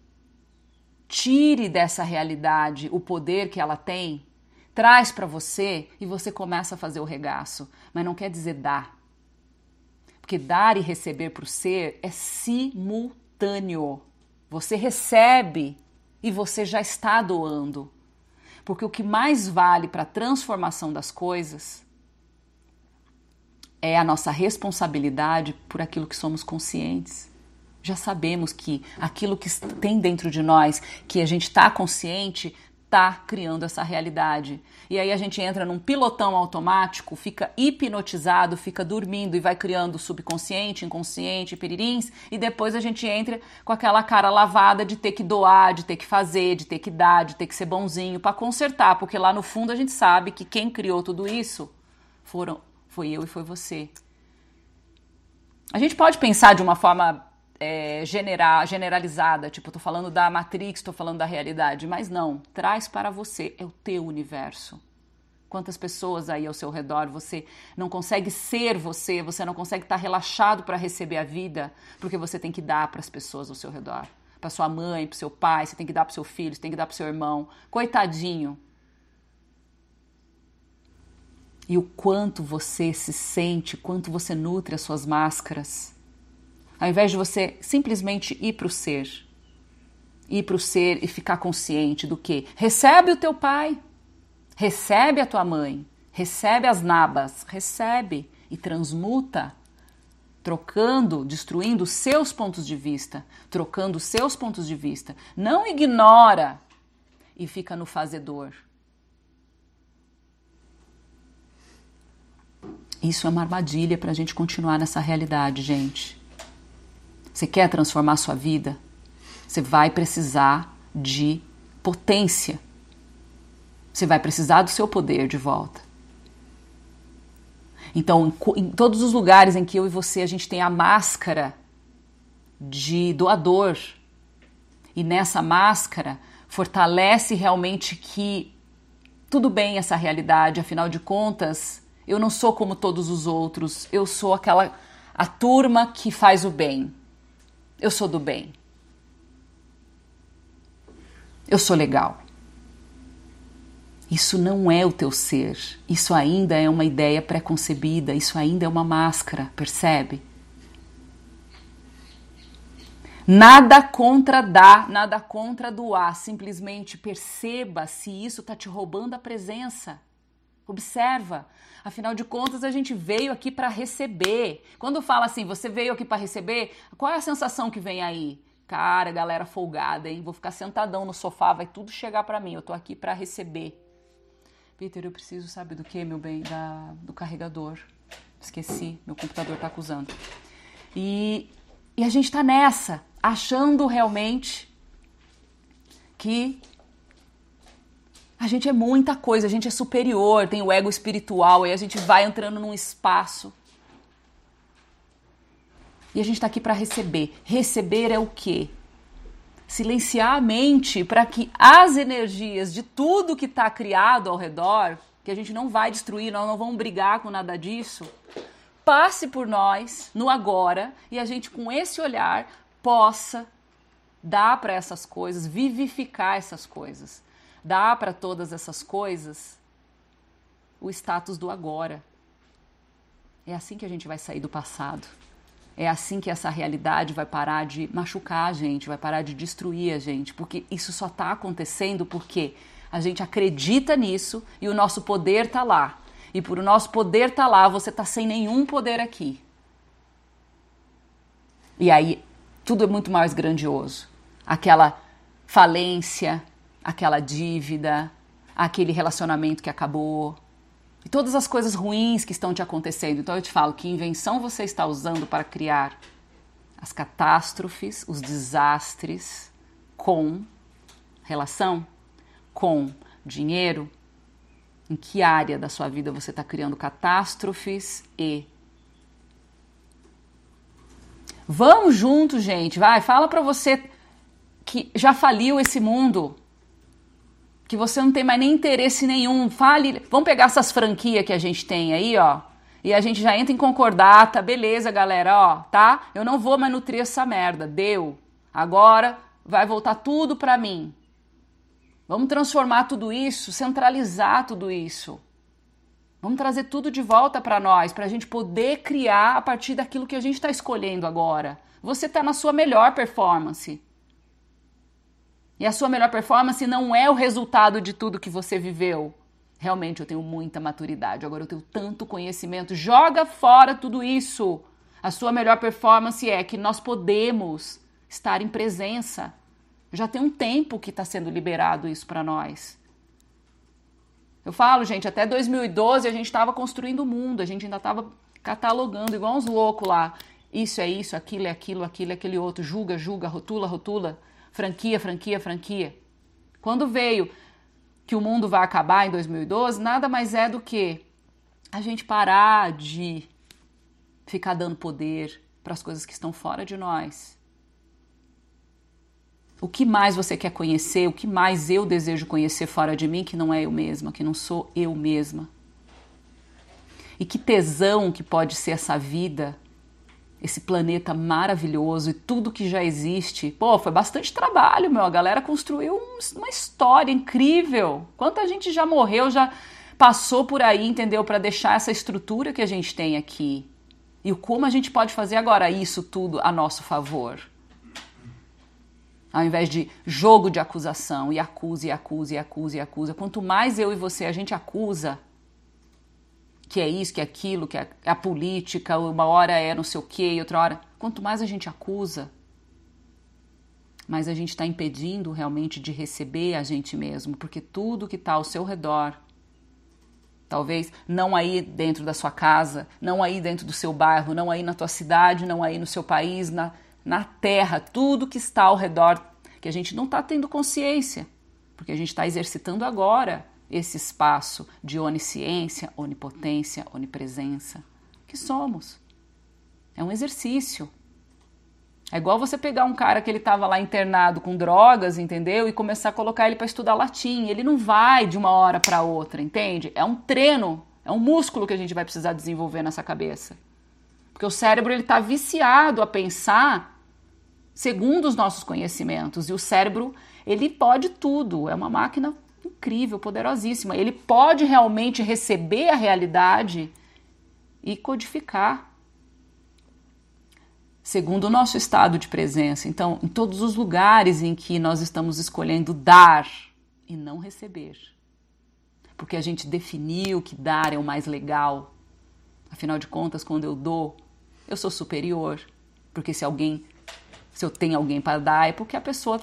Tire dessa realidade o poder que ela tem, traz para você e você começa a fazer o regaço. Mas não quer dizer dar. Porque dar e receber para o ser é simultâneo. Você recebe e você já está doando. Porque o que mais vale para a transformação das coisas é a nossa responsabilidade por aquilo que somos conscientes. Já sabemos que aquilo que tem dentro de nós, que a gente está consciente, está criando essa realidade. E aí a gente entra num pilotão automático, fica hipnotizado, fica dormindo e vai criando subconsciente, inconsciente, piririns, e depois a gente entra com aquela cara lavada de ter que doar, de ter que fazer, de ter que dar, de ter que ser bonzinho para consertar, porque lá no fundo a gente sabe que quem criou tudo isso foram foi eu e foi você. A gente pode pensar de uma forma é, general, generalizada, tipo, estou falando da Matrix, estou falando da realidade, mas não, traz para você, é o teu universo. Quantas pessoas aí ao seu redor você não consegue ser você, você não consegue estar relaxado para receber a vida, porque você tem que dar para as pessoas ao seu redor. Para sua mãe, para seu pai, você tem que dar para seu filho, você tem que dar para seu irmão. Coitadinho. E o quanto você se sente, quanto você nutre as suas máscaras. Ao invés de você simplesmente ir para o ser, ir para o ser e ficar consciente do que recebe o teu pai, Recebe a tua mãe, recebe as nabas, recebe e transmuta, trocando, destruindo seus pontos de vista, trocando seus pontos de vista. Não ignora e fica no fazedor. Isso é uma armadilha para a gente continuar nessa realidade, gente. Você quer transformar sua vida? Você vai precisar de potência você vai precisar do seu poder de volta. Então, em todos os lugares em que eu e você a gente tem a máscara de doador, e nessa máscara fortalece realmente que tudo bem essa realidade, afinal de contas, eu não sou como todos os outros, eu sou aquela a turma que faz o bem. Eu sou do bem. Eu sou legal. Isso não é o teu ser. Isso ainda é uma ideia preconcebida, isso ainda é uma máscara, percebe? Nada contra dar, nada contra doar. Simplesmente perceba se isso está te roubando a presença. Observa. Afinal de contas, a gente veio aqui para receber. Quando fala assim, você veio aqui para receber, qual é a sensação que vem aí? Cara, galera folgada, hein? Vou ficar sentadão no sofá, vai tudo chegar para mim. Eu tô aqui para receber. Peter, eu preciso, sabe do que, meu bem? Da, do carregador. Esqueci, meu computador tá acusando. E, e a gente tá nessa, achando realmente que a gente é muita coisa, a gente é superior, tem o ego espiritual, e a gente vai entrando num espaço. E a gente está aqui para receber. Receber é o quê? silenciar a mente para que as energias de tudo que está criado ao redor, que a gente não vai destruir, nós não vamos brigar com nada disso, passe por nós no agora e a gente com esse olhar possa dar para essas coisas, vivificar essas coisas, dar para todas essas coisas o status do agora. É assim que a gente vai sair do passado. É assim que essa realidade vai parar de machucar a gente, vai parar de destruir a gente, porque isso só está acontecendo porque a gente acredita nisso e o nosso poder está lá. E por o nosso poder estar tá lá, você está sem nenhum poder aqui. E aí tudo é muito mais grandioso. Aquela falência, aquela dívida, aquele relacionamento que acabou, e todas as coisas ruins que estão te acontecendo. Então eu te falo que invenção você está usando para criar as catástrofes, os desastres com relação com dinheiro? Em que área da sua vida você está criando catástrofes e Vamos juntos, gente. Vai, fala para você que já faliu esse mundo que você não tem mais nem interesse nenhum. Fale, vamos pegar essas franquias que a gente tem aí, ó. E a gente já entra em concordata, beleza, galera, ó, tá? Eu não vou mais nutrir essa merda, deu. Agora vai voltar tudo para mim. Vamos transformar tudo isso, centralizar tudo isso. Vamos trazer tudo de volta para nós, para a gente poder criar a partir daquilo que a gente está escolhendo agora. Você está na sua melhor performance. E a sua melhor performance não é o resultado de tudo que você viveu. Realmente eu tenho muita maturidade, agora eu tenho tanto conhecimento. Joga fora tudo isso. A sua melhor performance é que nós podemos estar em presença. Já tem um tempo que está sendo liberado isso para nós. Eu falo, gente, até 2012 a gente estava construindo o mundo, a gente ainda estava catalogando igual uns loucos lá. Isso é isso, aquilo é aquilo, aquilo é aquele outro. Julga, julga, rotula, rotula franquia, franquia, franquia. Quando veio que o mundo vai acabar em 2012, nada mais é do que a gente parar de ficar dando poder para as coisas que estão fora de nós. O que mais você quer conhecer? O que mais eu desejo conhecer fora de mim que não é eu mesma, que não sou eu mesma? E que tesão que pode ser essa vida, esse planeta maravilhoso e tudo que já existe. Pô, foi bastante trabalho, meu. A galera construiu uma história incrível. Quanta gente já morreu, já passou por aí, entendeu? Para deixar essa estrutura que a gente tem aqui. E como a gente pode fazer agora isso tudo a nosso favor. Ao invés de jogo de acusação, e acusa, e acusa, e acusa, e acusa. Quanto mais eu e você a gente acusa, que é isso, que é aquilo, que é a política, uma hora é não sei o quê, outra hora. Quanto mais a gente acusa, mais a gente está impedindo realmente de receber a gente mesmo, porque tudo que está ao seu redor, talvez não aí dentro da sua casa, não aí dentro do seu bairro, não aí na tua cidade, não aí no seu país, na, na terra, tudo que está ao redor, que a gente não está tendo consciência, porque a gente está exercitando agora esse espaço de onisciência, onipotência, onipresença, que somos. É um exercício. É igual você pegar um cara que ele estava lá internado com drogas, entendeu? E começar a colocar ele para estudar latim. Ele não vai de uma hora para outra, entende? É um treino, é um músculo que a gente vai precisar desenvolver nessa cabeça. Porque o cérebro ele está viciado a pensar segundo os nossos conhecimentos e o cérebro ele pode tudo. É uma máquina incrível, poderosíssima. Ele pode realmente receber a realidade e codificar segundo o nosso estado de presença. Então, em todos os lugares em que nós estamos escolhendo dar e não receber. Porque a gente definiu que dar é o mais legal. Afinal de contas, quando eu dou, eu sou superior, porque se alguém, se eu tenho alguém para dar, é porque a pessoa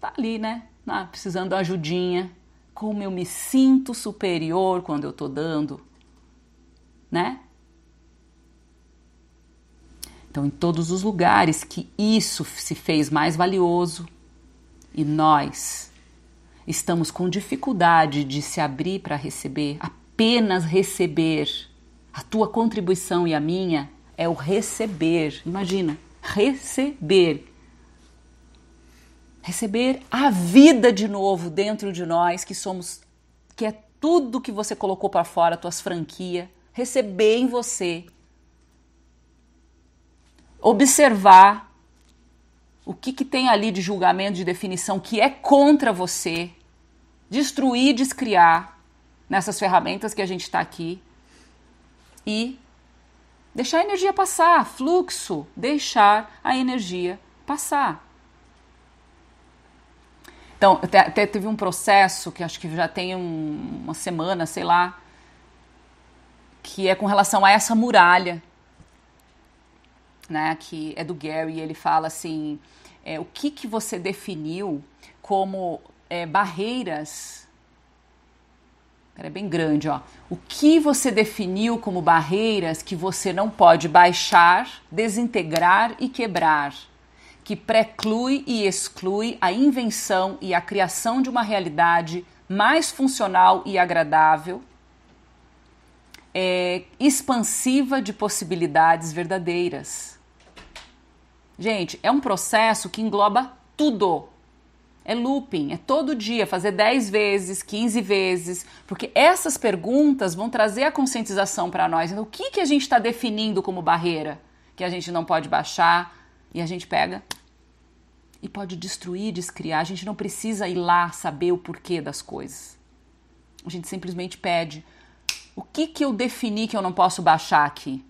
tá ali, né? Ah, precisando de ajudinha. Como eu me sinto superior quando eu tô dando, né? Então, em todos os lugares que isso se fez mais valioso e nós estamos com dificuldade de se abrir para receber, apenas receber, a tua contribuição e a minha é o receber. Imagina, receber. Receber a vida de novo dentro de nós, que somos, que é tudo que você colocou para fora, tuas franquias, receber em você. Observar o que, que tem ali de julgamento, de definição que é contra você, destruir, descriar nessas ferramentas que a gente está aqui e Deixar a energia passar, fluxo, deixar a energia passar. Então, até teve um processo que acho que já tem um, uma semana, sei lá, que é com relação a essa muralha, né? Que é do Gary. Ele fala assim: é, o que que você definiu como é, barreiras é bem grande, ó. O que você definiu como barreiras que você não pode baixar, desintegrar e quebrar, que preclui e exclui a invenção e a criação de uma realidade mais funcional e agradável, é, expansiva de possibilidades verdadeiras. Gente, é um processo que engloba tudo é looping, é todo dia, fazer 10 vezes, 15 vezes, porque essas perguntas vão trazer a conscientização para nós. Então, o que, que a gente está definindo como barreira que a gente não pode baixar e a gente pega e pode destruir, descriar. A gente não precisa ir lá saber o porquê das coisas. A gente simplesmente pede: o que, que eu defini que eu não posso baixar aqui?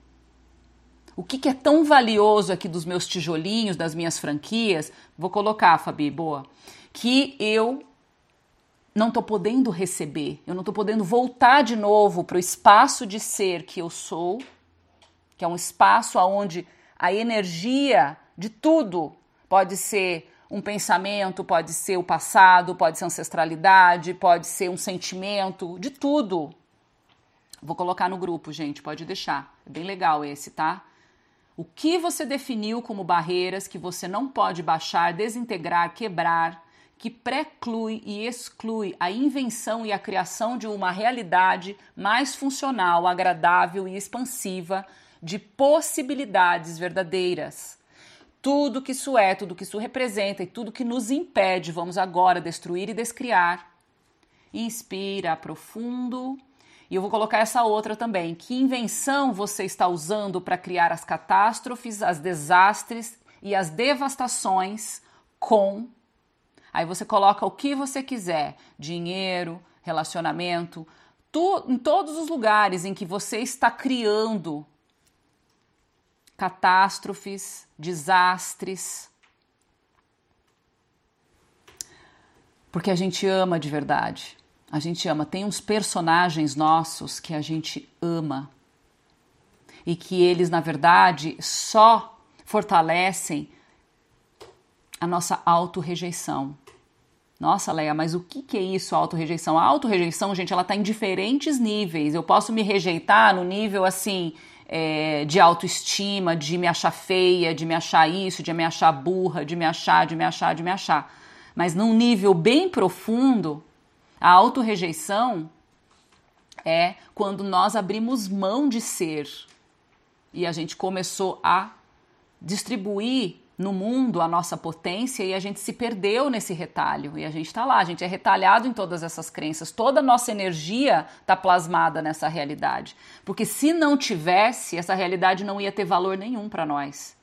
O que, que é tão valioso aqui dos meus tijolinhos, das minhas franquias? Vou colocar, Fabi, boa que eu não estou podendo receber, eu não estou podendo voltar de novo para o espaço de ser que eu sou, que é um espaço onde a energia de tudo pode ser um pensamento, pode ser o passado, pode ser ancestralidade, pode ser um sentimento, de tudo. Vou colocar no grupo, gente, pode deixar. É bem legal esse, tá? O que você definiu como barreiras que você não pode baixar, desintegrar, quebrar, que preclui e exclui a invenção e a criação de uma realidade mais funcional, agradável e expansiva de possibilidades verdadeiras. Tudo que isso é, tudo que isso representa e tudo que nos impede. Vamos agora destruir e descriar. Inspira profundo. E eu vou colocar essa outra também. Que invenção você está usando para criar as catástrofes, as desastres e as devastações com. Aí você coloca o que você quiser: dinheiro, relacionamento, tu, em todos os lugares em que você está criando catástrofes, desastres. Porque a gente ama de verdade. A gente ama. Tem uns personagens nossos que a gente ama. E que eles, na verdade, só fortalecem a nossa autorrejeição. Nossa, Leia, mas o que, que é isso, autorrejeição? A autorrejeição, gente, ela tá em diferentes níveis. Eu posso me rejeitar no nível assim é, de autoestima, de me achar feia, de me achar isso, de me achar burra, de me achar, de me achar, de me achar. Mas num nível bem profundo, a autorrejeição é quando nós abrimos mão de ser e a gente começou a distribuir no mundo a nossa potência e a gente se perdeu nesse retalho. E a gente está lá, a gente é retalhado em todas essas crenças. Toda a nossa energia está plasmada nessa realidade. Porque se não tivesse, essa realidade não ia ter valor nenhum para nós.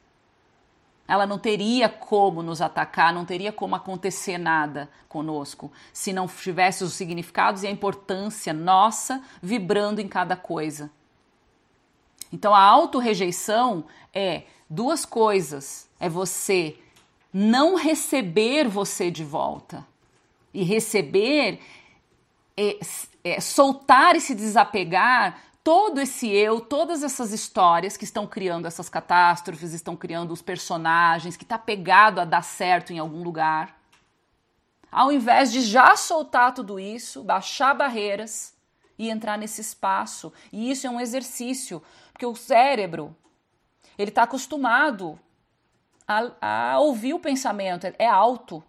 Ela não teria como nos atacar, não teria como acontecer nada conosco se não tivesse os significados e a importância nossa vibrando em cada coisa. Então a autorrejeição é duas coisas é você não receber você de volta. E receber é, é soltar e se desapegar todo esse eu, todas essas histórias que estão criando essas catástrofes, estão criando os personagens, que está pegado a dar certo em algum lugar. Ao invés de já soltar tudo isso, baixar barreiras e entrar nesse espaço. E isso é um exercício, porque o cérebro, ele está acostumado a, a ouvir o pensamento, é, é alto.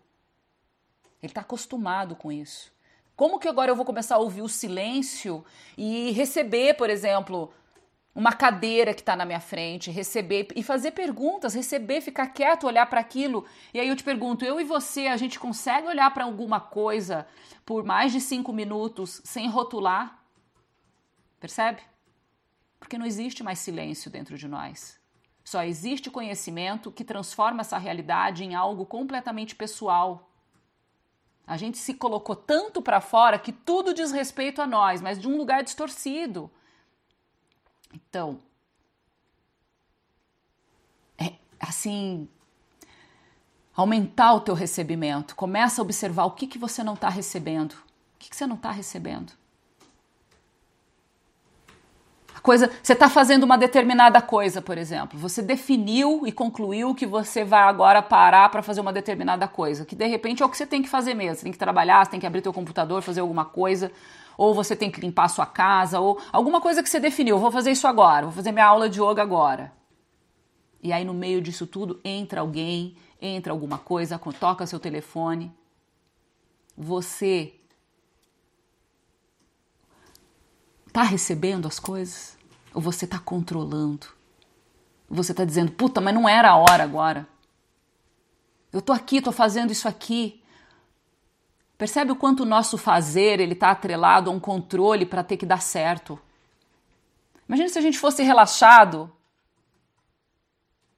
Ele está acostumado com isso. Como que agora eu vou começar a ouvir o silêncio e receber, por exemplo, uma cadeira que está na minha frente, receber e fazer perguntas, receber, ficar quieto, olhar para aquilo. E aí eu te pergunto, eu e você, a gente consegue olhar para alguma coisa por mais de cinco minutos sem rotular? Percebe? Porque não existe mais silêncio dentro de nós. Só existe conhecimento que transforma essa realidade em algo completamente pessoal. A gente se colocou tanto para fora que tudo diz respeito a nós, mas de um lugar distorcido. Então, é assim, aumentar o teu recebimento. Começa a observar o que, que você não está recebendo. O que, que você não está recebendo? Coisa, você está fazendo uma determinada coisa, por exemplo. Você definiu e concluiu que você vai agora parar para fazer uma determinada coisa, que de repente é o que você tem que fazer mesmo. Você tem que trabalhar, você tem que abrir teu computador, fazer alguma coisa, ou você tem que limpar sua casa, ou alguma coisa que você definiu. Vou fazer isso agora, vou fazer minha aula de yoga agora. E aí no meio disso tudo entra alguém, entra alguma coisa, toca seu telefone. Você tá recebendo as coisas? Ou você está controlando? Você está dizendo, puta, mas não era a hora agora. Eu tô aqui, tô fazendo isso aqui. Percebe o quanto o nosso fazer ele está atrelado a um controle para ter que dar certo? Imagina se a gente fosse relaxado,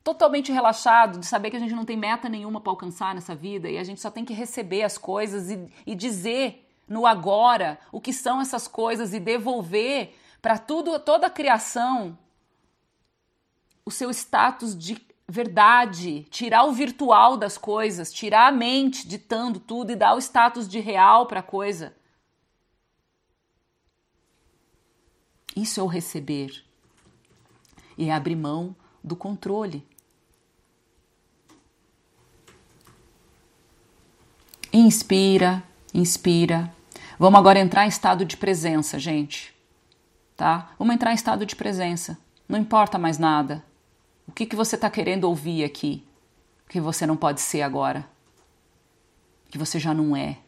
totalmente relaxado, de saber que a gente não tem meta nenhuma para alcançar nessa vida e a gente só tem que receber as coisas e, e dizer no agora o que são essas coisas e devolver para tudo, toda a criação, o seu status de verdade, tirar o virtual das coisas, tirar a mente ditando tudo e dar o status de real para a coisa. Isso é o receber. E é abrir mão do controle. Inspira, inspira. Vamos agora entrar em estado de presença, gente tá? Vamos entrar em estado de presença. Não importa mais nada. O que, que você está querendo ouvir aqui? Que você não pode ser agora. Que você já não é.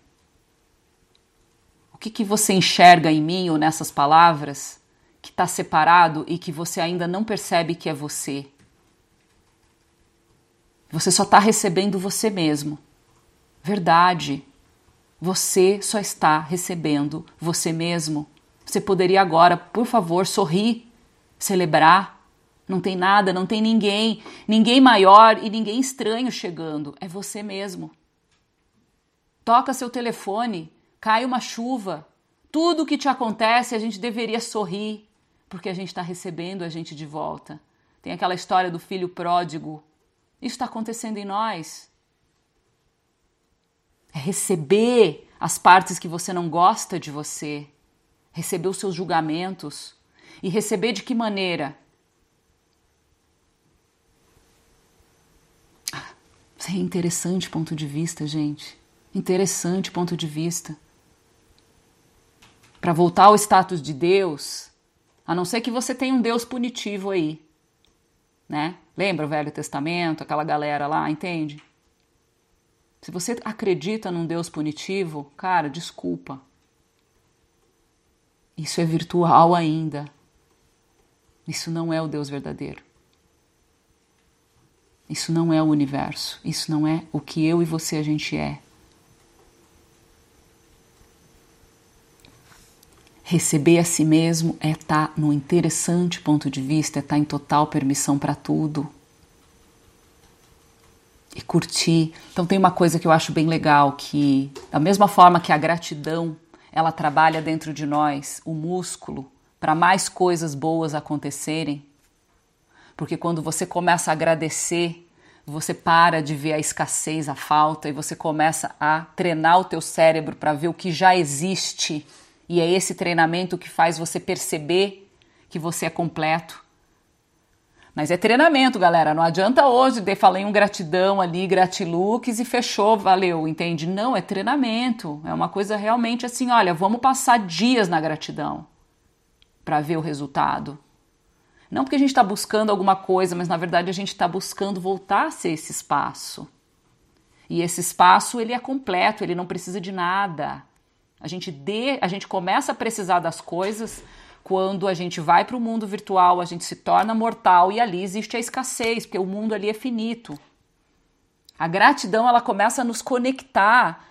O que, que você enxerga em mim ou nessas palavras que está separado e que você ainda não percebe que é você? Você só está recebendo você mesmo. Verdade. Você só está recebendo você mesmo. Você poderia agora, por favor, sorrir, celebrar. Não tem nada, não tem ninguém, ninguém maior e ninguém estranho chegando. É você mesmo. Toca seu telefone, cai uma chuva. Tudo o que te acontece, a gente deveria sorrir, porque a gente está recebendo a gente de volta. Tem aquela história do filho pródigo. Isso está acontecendo em nós. É receber as partes que você não gosta de você, receber os seus julgamentos. E receber de que maneira? Isso é interessante ponto de vista, gente. Interessante ponto de vista. Para voltar ao status de Deus, a não ser que você tenha um Deus punitivo aí, né? Lembra o Velho Testamento, aquela galera lá, entende? Se você acredita num Deus punitivo, cara, desculpa. Isso é virtual ainda. Isso não é o Deus verdadeiro. Isso não é o universo. Isso não é o que eu e você a gente é. Receber a si mesmo é estar tá no interessante ponto de vista, é estar tá em total permissão para tudo. E curtir. Então tem uma coisa que eu acho bem legal que da mesma forma que a gratidão, ela trabalha dentro de nós, o músculo para mais coisas boas acontecerem. Porque quando você começa a agradecer, você para de ver a escassez, a falta e você começa a treinar o teu cérebro para ver o que já existe e é esse treinamento que faz você perceber que você é completo. Mas é treinamento, galera. Não adianta hoje de falei um gratidão ali, gratilux e fechou, valeu, entende? Não, é treinamento. É uma coisa realmente assim, olha, vamos passar dias na gratidão para ver o resultado. Não porque a gente está buscando alguma coisa, mas na verdade a gente está buscando voltar a ser esse espaço. E esse espaço ele é completo, ele não precisa de nada. A gente, de, a gente começa a precisar das coisas quando a gente vai para o mundo virtual, a gente se torna mortal e ali existe a escassez, porque o mundo ali é finito. A gratidão ela começa a nos conectar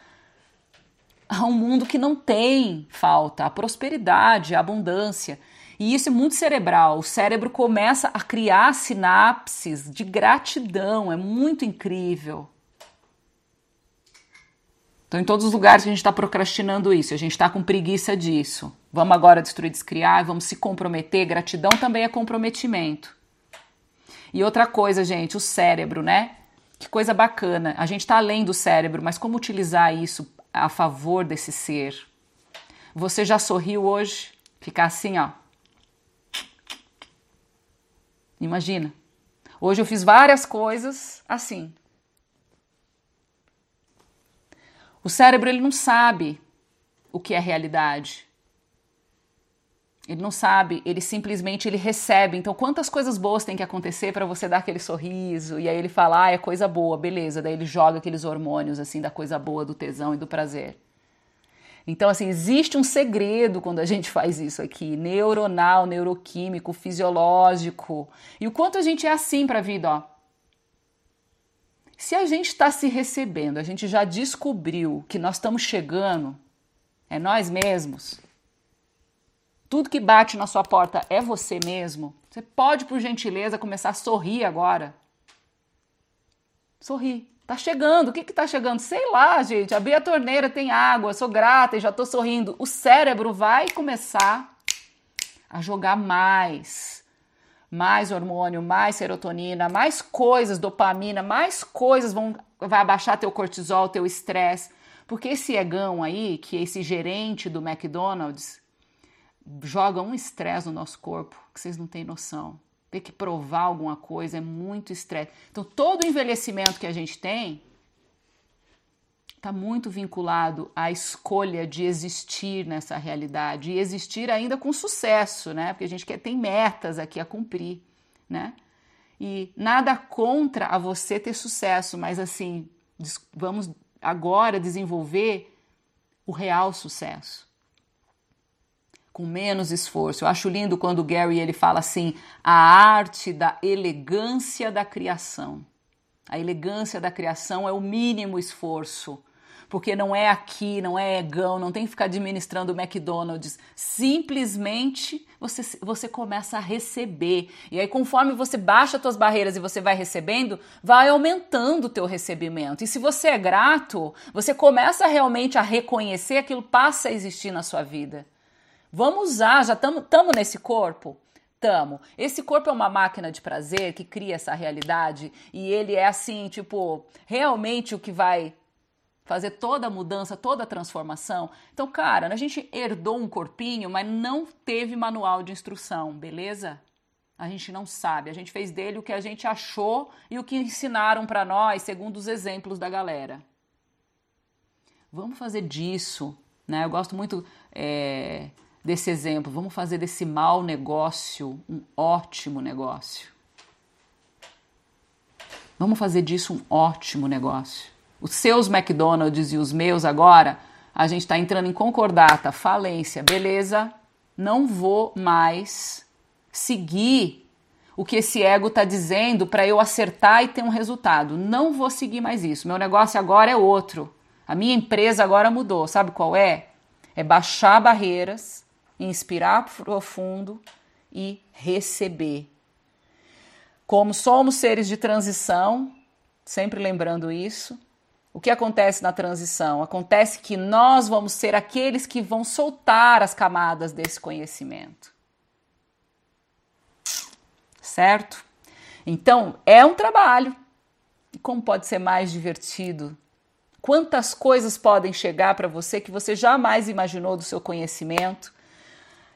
a um mundo que não tem falta, a prosperidade, a abundância. E isso é muito cerebral. O cérebro começa a criar sinapses de gratidão, é muito incrível. Então, em todos os lugares a gente está procrastinando isso, a gente está com preguiça disso. Vamos agora destruir, descriar, vamos se comprometer. Gratidão também é comprometimento. E outra coisa, gente, o cérebro, né? Que coisa bacana. A gente está além do cérebro, mas como utilizar isso a favor desse ser? Você já sorriu hoje? Ficar assim, ó. Imagina. Hoje eu fiz várias coisas assim. O cérebro ele não sabe o que é realidade. Ele não sabe, ele simplesmente ele recebe. Então, quantas coisas boas tem que acontecer para você dar aquele sorriso? E aí ele fala, ah, é coisa boa, beleza. Daí ele joga aqueles hormônios assim da coisa boa, do tesão e do prazer. Então, assim, existe um segredo quando a gente faz isso aqui, neuronal, neuroquímico, fisiológico. E o quanto a gente é assim para a vida, ó. Se a gente está se recebendo, a gente já descobriu que nós estamos chegando, é nós mesmos. Tudo que bate na sua porta é você mesmo. Você pode, por gentileza, começar a sorrir agora. Sorrir. Tá chegando. O que que tá chegando? Sei lá, gente. Abri a torneira, tem água, sou grata e já tô sorrindo. O cérebro vai começar a jogar mais mais hormônio, mais serotonina, mais coisas, dopamina, mais coisas vão vai abaixar teu cortisol, teu estresse, porque esse egão aí, que é esse gerente do McDonald's, joga um estresse no nosso corpo que vocês não têm noção. Ter que provar alguma coisa é muito estresse. Então, todo o envelhecimento que a gente tem está muito vinculado à escolha de existir nessa realidade e existir ainda com sucesso, né? Porque a gente quer tem metas aqui a cumprir, né? E nada contra a você ter sucesso, mas assim, vamos agora desenvolver o real sucesso. Com menos esforço. Eu acho lindo quando o Gary ele fala assim: a arte da elegância da criação. A elegância da criação é o mínimo esforço porque não é aqui, não é egão, não tem que ficar administrando o McDonald's. Simplesmente você, você começa a receber. E aí, conforme você baixa as suas barreiras e você vai recebendo, vai aumentando o teu recebimento. E se você é grato, você começa realmente a reconhecer aquilo passa a existir na sua vida. Vamos usar, já estamos nesse corpo? Tamo. Esse corpo é uma máquina de prazer que cria essa realidade e ele é assim, tipo, realmente o que vai fazer toda a mudança, toda a transformação. Então, cara, a gente herdou um corpinho, mas não teve manual de instrução, beleza? A gente não sabe. A gente fez dele o que a gente achou e o que ensinaram para nós, segundo os exemplos da galera. Vamos fazer disso, né? Eu gosto muito é, desse exemplo. Vamos fazer desse mau negócio um ótimo negócio. Vamos fazer disso um ótimo negócio os seus McDonald's e os meus agora, a gente está entrando em concordata, falência, beleza? Não vou mais seguir o que esse ego está dizendo para eu acertar e ter um resultado. Não vou seguir mais isso. Meu negócio agora é outro. A minha empresa agora mudou. Sabe qual é? É baixar barreiras, inspirar profundo e receber. Como somos seres de transição, sempre lembrando isso, o que acontece na transição? Acontece que nós vamos ser aqueles que vão soltar as camadas desse conhecimento. Certo? Então, é um trabalho. E como pode ser mais divertido? Quantas coisas podem chegar para você que você jamais imaginou do seu conhecimento?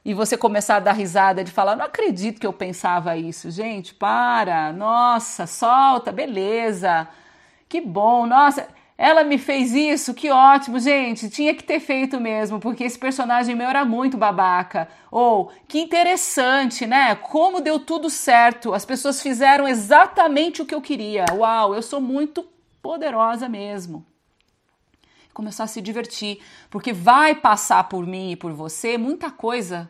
E você começar a dar risada de falar: não acredito que eu pensava isso. Gente, para, nossa, solta, beleza, que bom, nossa. Ela me fez isso, que ótimo, gente. Tinha que ter feito mesmo, porque esse personagem meu era muito babaca. Ou que interessante, né? Como deu tudo certo. As pessoas fizeram exatamente o que eu queria. Uau, eu sou muito poderosa mesmo. Começar a se divertir, porque vai passar por mim e por você muita coisa.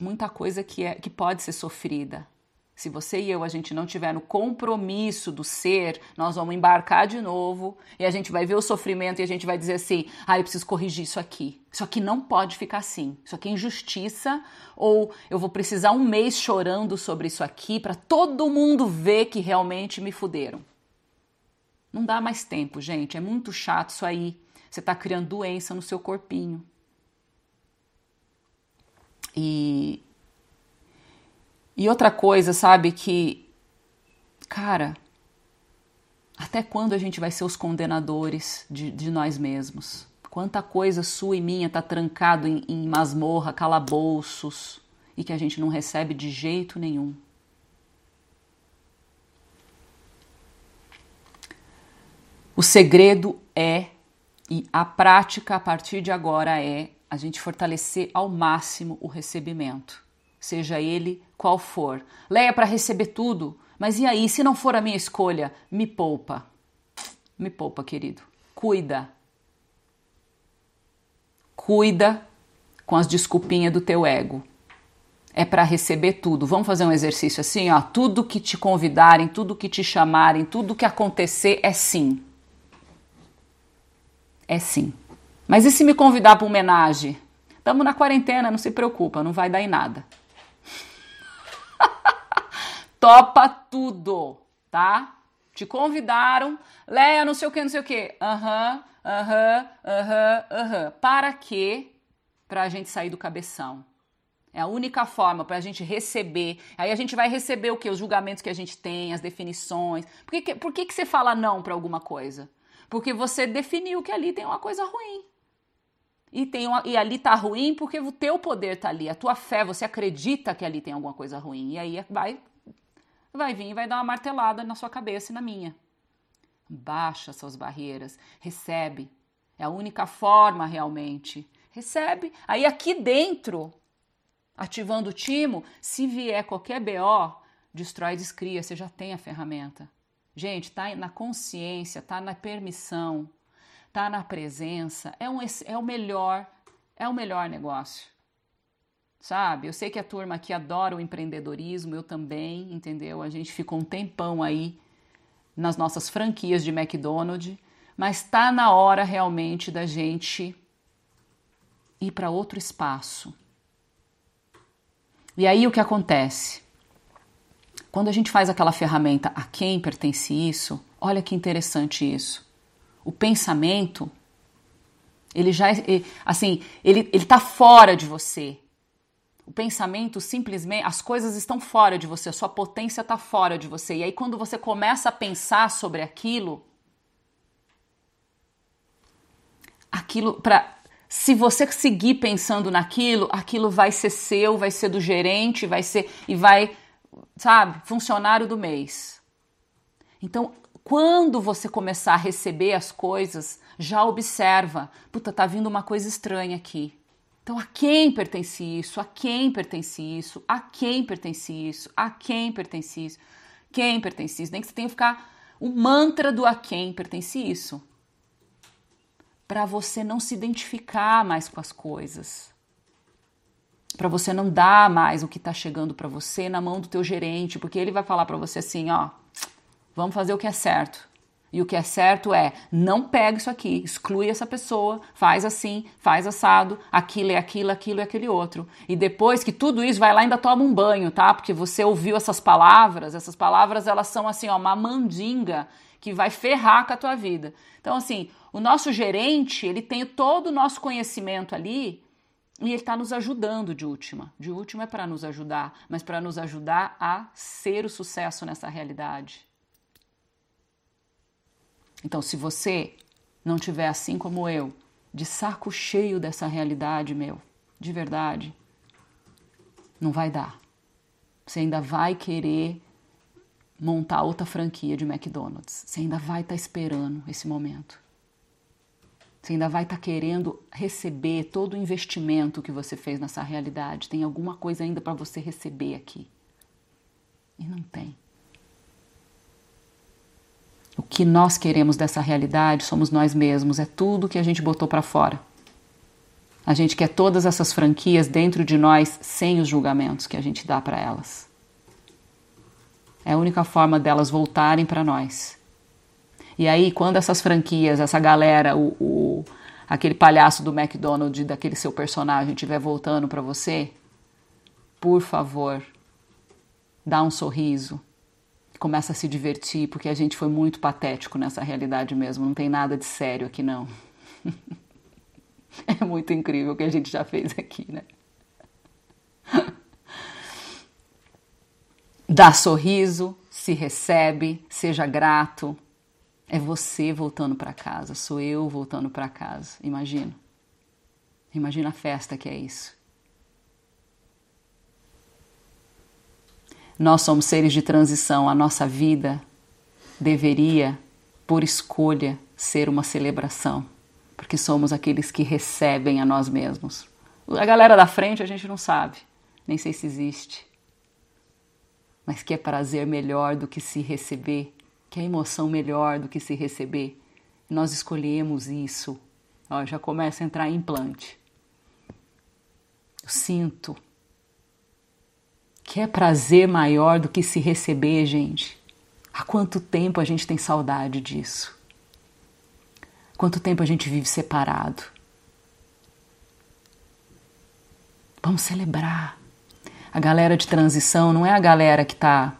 Muita coisa que, é, que pode ser sofrida. Se você e eu a gente não tiver no compromisso do ser, nós vamos embarcar de novo e a gente vai ver o sofrimento e a gente vai dizer assim: "Ah, eu preciso corrigir isso aqui. Isso aqui não pode ficar assim. Isso aqui é injustiça ou eu vou precisar um mês chorando sobre isso aqui para todo mundo ver que realmente me fuderam." Não dá mais tempo, gente. É muito chato isso aí. Você está criando doença no seu corpinho. E e outra coisa, sabe, que, cara, até quando a gente vai ser os condenadores de, de nós mesmos? Quanta coisa sua e minha tá trancado em, em masmorra, calabouços e que a gente não recebe de jeito nenhum. O segredo é, e a prática a partir de agora é, a gente fortalecer ao máximo o recebimento seja ele qual for. Leia para receber tudo, mas e aí, se não for a minha escolha, me poupa. Me poupa, querido. Cuida. Cuida com as desculpinhas do teu ego. É para receber tudo. Vamos fazer um exercício assim, ó. Tudo que te convidarem, tudo que te chamarem, tudo que acontecer é sim. É sim. Mas e se me convidar para homenagem? Estamos na quarentena, não se preocupa, não vai dar em nada. Topa tudo, tá? Te convidaram, Leia, não sei o que, não sei o que. Aham, aham, aham, aham. Para quê? Para a gente sair do cabeção. É a única forma para a gente receber. Aí a gente vai receber o que? Os julgamentos que a gente tem, as definições. Por que, por que, que você fala não para alguma coisa? Porque você definiu que ali tem uma coisa ruim. E, tem uma, e ali tá ruim porque o teu poder tá ali, a tua fé, você acredita que ali tem alguma coisa ruim. E aí vai, vai vir e vai dar uma martelada na sua cabeça e na minha. Baixa suas barreiras, recebe. É a única forma realmente. Recebe. Aí aqui dentro, ativando o timo, se vier qualquer BO, destrói descria, você já tem a ferramenta. Gente, tá na consciência, tá na permissão tá na presença é, um, é o melhor, é o melhor negócio. sabe? Eu sei que a turma aqui adora o empreendedorismo, eu também, entendeu? A gente ficou um tempão aí nas nossas franquias de McDonald's, mas tá na hora realmente da gente ir para outro espaço. E aí o que acontece? Quando a gente faz aquela ferramenta a quem pertence isso, olha que interessante isso. O pensamento, ele já, assim, ele, ele tá fora de você. O pensamento simplesmente, as coisas estão fora de você, a sua potência está fora de você. E aí, quando você começa a pensar sobre aquilo, aquilo para se você seguir pensando naquilo, aquilo vai ser seu, vai ser do gerente, vai ser e vai, sabe, funcionário do mês. Então, quando você começar a receber as coisas, já observa, puta, tá vindo uma coisa estranha aqui. Então, a quem pertence isso? A quem pertence isso? A quem pertence isso? A quem pertence isso? Quem pertence isso? Nem que você tenha que ficar o mantra do a quem pertence isso. Para você não se identificar mais com as coisas. Para você não dar mais o que está chegando para você na mão do teu gerente, porque ele vai falar para você assim, ó, vamos fazer o que é certo. E o que é certo é, não pega isso aqui, exclui essa pessoa, faz assim, faz assado, aquilo é aquilo, aquilo é aquele outro. E depois que tudo isso, vai lá ainda toma um banho, tá? Porque você ouviu essas palavras, essas palavras elas são assim, ó, uma mandinga que vai ferrar com a tua vida. Então, assim, o nosso gerente, ele tem todo o nosso conhecimento ali e ele está nos ajudando de última. De última é para nos ajudar, mas para nos ajudar a ser o sucesso nessa realidade. Então, se você não tiver assim como eu, de saco cheio dessa realidade, meu, de verdade, não vai dar. Você ainda vai querer montar outra franquia de McDonald's. Você ainda vai estar tá esperando esse momento. Você ainda vai estar tá querendo receber todo o investimento que você fez nessa realidade. Tem alguma coisa ainda para você receber aqui. E não tem. O que nós queremos dessa realidade somos nós mesmos, é tudo que a gente botou para fora. A gente quer todas essas franquias dentro de nós sem os julgamentos que a gente dá para elas. É a única forma delas voltarem para nós. E aí, quando essas franquias, essa galera, o, o aquele palhaço do McDonald's, daquele seu personagem, estiver voltando para você, por favor, dá um sorriso, começa a se divertir, porque a gente foi muito patético nessa realidade mesmo, não tem nada de sério aqui não. é muito incrível o que a gente já fez aqui, né? Dá sorriso, se recebe, seja grato. É você voltando para casa, sou eu voltando para casa. Imagina. Imagina a festa que é isso. Nós somos seres de transição, a nossa vida deveria, por escolha, ser uma celebração, porque somos aqueles que recebem a nós mesmos. A galera da frente a gente não sabe, nem sei se existe. Mas que é prazer melhor do que se receber, que é emoção melhor do que se receber. Nós escolhemos isso. Ó, já começa a entrar implante. Eu sinto Quer prazer maior do que se receber, gente? Há quanto tempo a gente tem saudade disso? Quanto tempo a gente vive separado? Vamos celebrar. A galera de transição não é a galera que está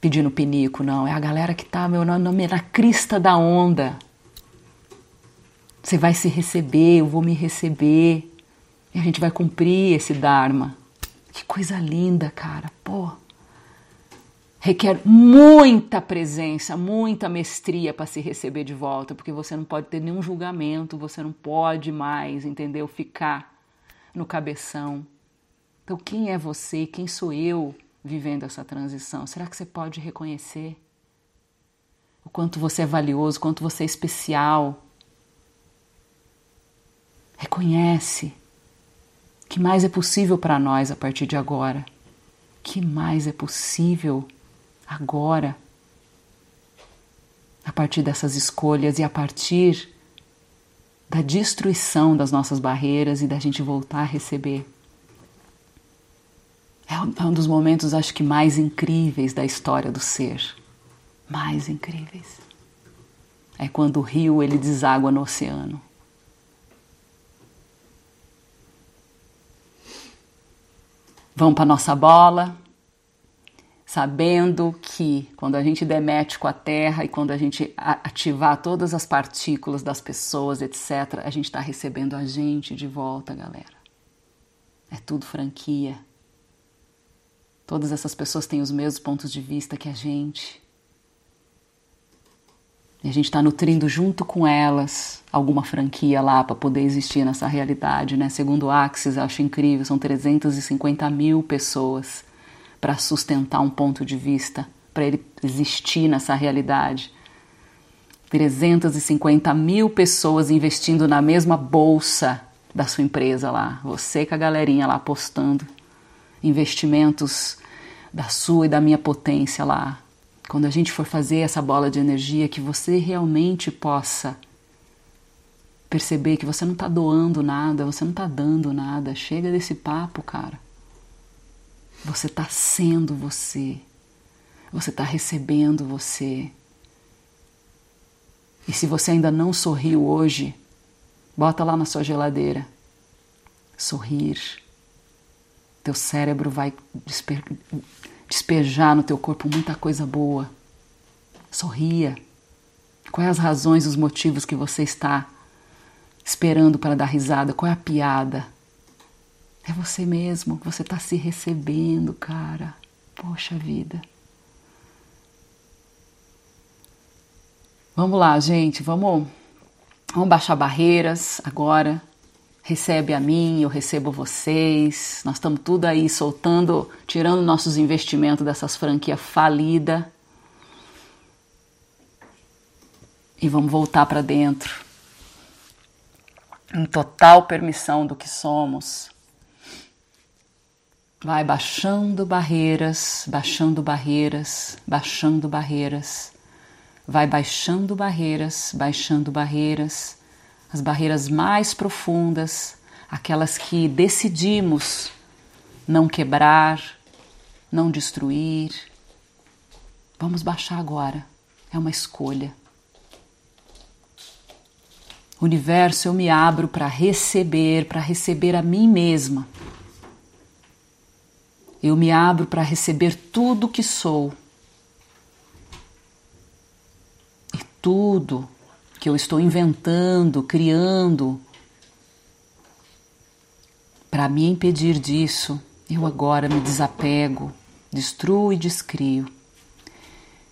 pedindo pinico, não. É a galera que está, meu nome, na crista da onda. Você vai se receber, eu vou me receber. E a gente vai cumprir esse Dharma. Que coisa linda, cara. Pô. Requer muita presença, muita mestria para se receber de volta, porque você não pode ter nenhum julgamento, você não pode mais, entendeu? Ficar no cabeção. Então, quem é você? Quem sou eu vivendo essa transição? Será que você pode reconhecer o quanto você é valioso, o quanto você é especial? Reconhece que mais é possível para nós a partir de agora? que mais é possível agora? A partir dessas escolhas e a partir da destruição das nossas barreiras e da gente voltar a receber. É um dos momentos, acho que, mais incríveis da história do ser. Mais incríveis. É quando o rio ele deságua no oceano. Vamos para nossa bola, sabendo que quando a gente demete com a terra e quando a gente ativar todas as partículas das pessoas, etc., a gente está recebendo a gente de volta, galera. É tudo franquia. Todas essas pessoas têm os mesmos pontos de vista que a gente. E a gente está nutrindo junto com elas alguma franquia lá para poder existir nessa realidade, né? Segundo o Axis, acho incrível, são 350 mil pessoas para sustentar um ponto de vista, para ele existir nessa realidade. 350 mil pessoas investindo na mesma bolsa da sua empresa lá. Você com a galerinha lá apostando investimentos da sua e da minha potência lá. Quando a gente for fazer essa bola de energia, que você realmente possa perceber que você não está doando nada, você não está dando nada. Chega desse papo, cara. Você está sendo você. Você está recebendo você. E se você ainda não sorriu hoje, bota lá na sua geladeira. Sorrir. Teu cérebro vai desper despejar no teu corpo muita coisa boa. Sorria. Quais as razões, os motivos que você está esperando para dar risada? Qual é a piada? É você mesmo, você está se recebendo, cara. Poxa vida. Vamos lá, gente, vamos, vamos baixar barreiras agora recebe a mim, eu recebo vocês. Nós estamos tudo aí soltando, tirando nossos investimentos dessas franquias falidas. E vamos voltar para dentro. Em total permissão do que somos. Vai baixando barreiras, baixando barreiras, baixando barreiras. Vai baixando barreiras, baixando barreiras as barreiras mais profundas, aquelas que decidimos não quebrar, não destruir. Vamos baixar agora, é uma escolha. Universo, eu me abro para receber, para receber a mim mesma. Eu me abro para receber tudo que sou. E tudo que eu estou inventando, criando. Para me impedir disso, eu agora me desapego, destruo e descrio.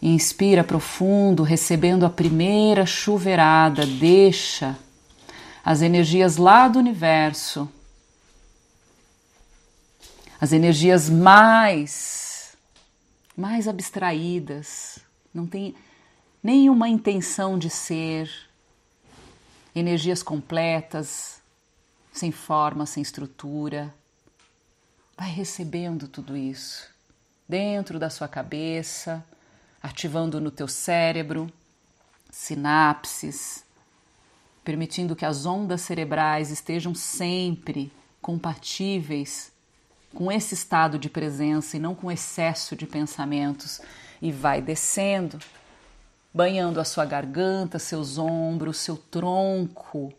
Inspira profundo, recebendo a primeira chuveirada, deixa as energias lá do universo, as energias mais mais abstraídas, não tem nenhuma intenção de ser, energias completas, sem forma, sem estrutura. Vai recebendo tudo isso dentro da sua cabeça, ativando no teu cérebro sinapses, permitindo que as ondas cerebrais estejam sempre compatíveis com esse estado de presença e não com excesso de pensamentos e vai descendo banhando a sua garganta, seus ombros, seu tronco,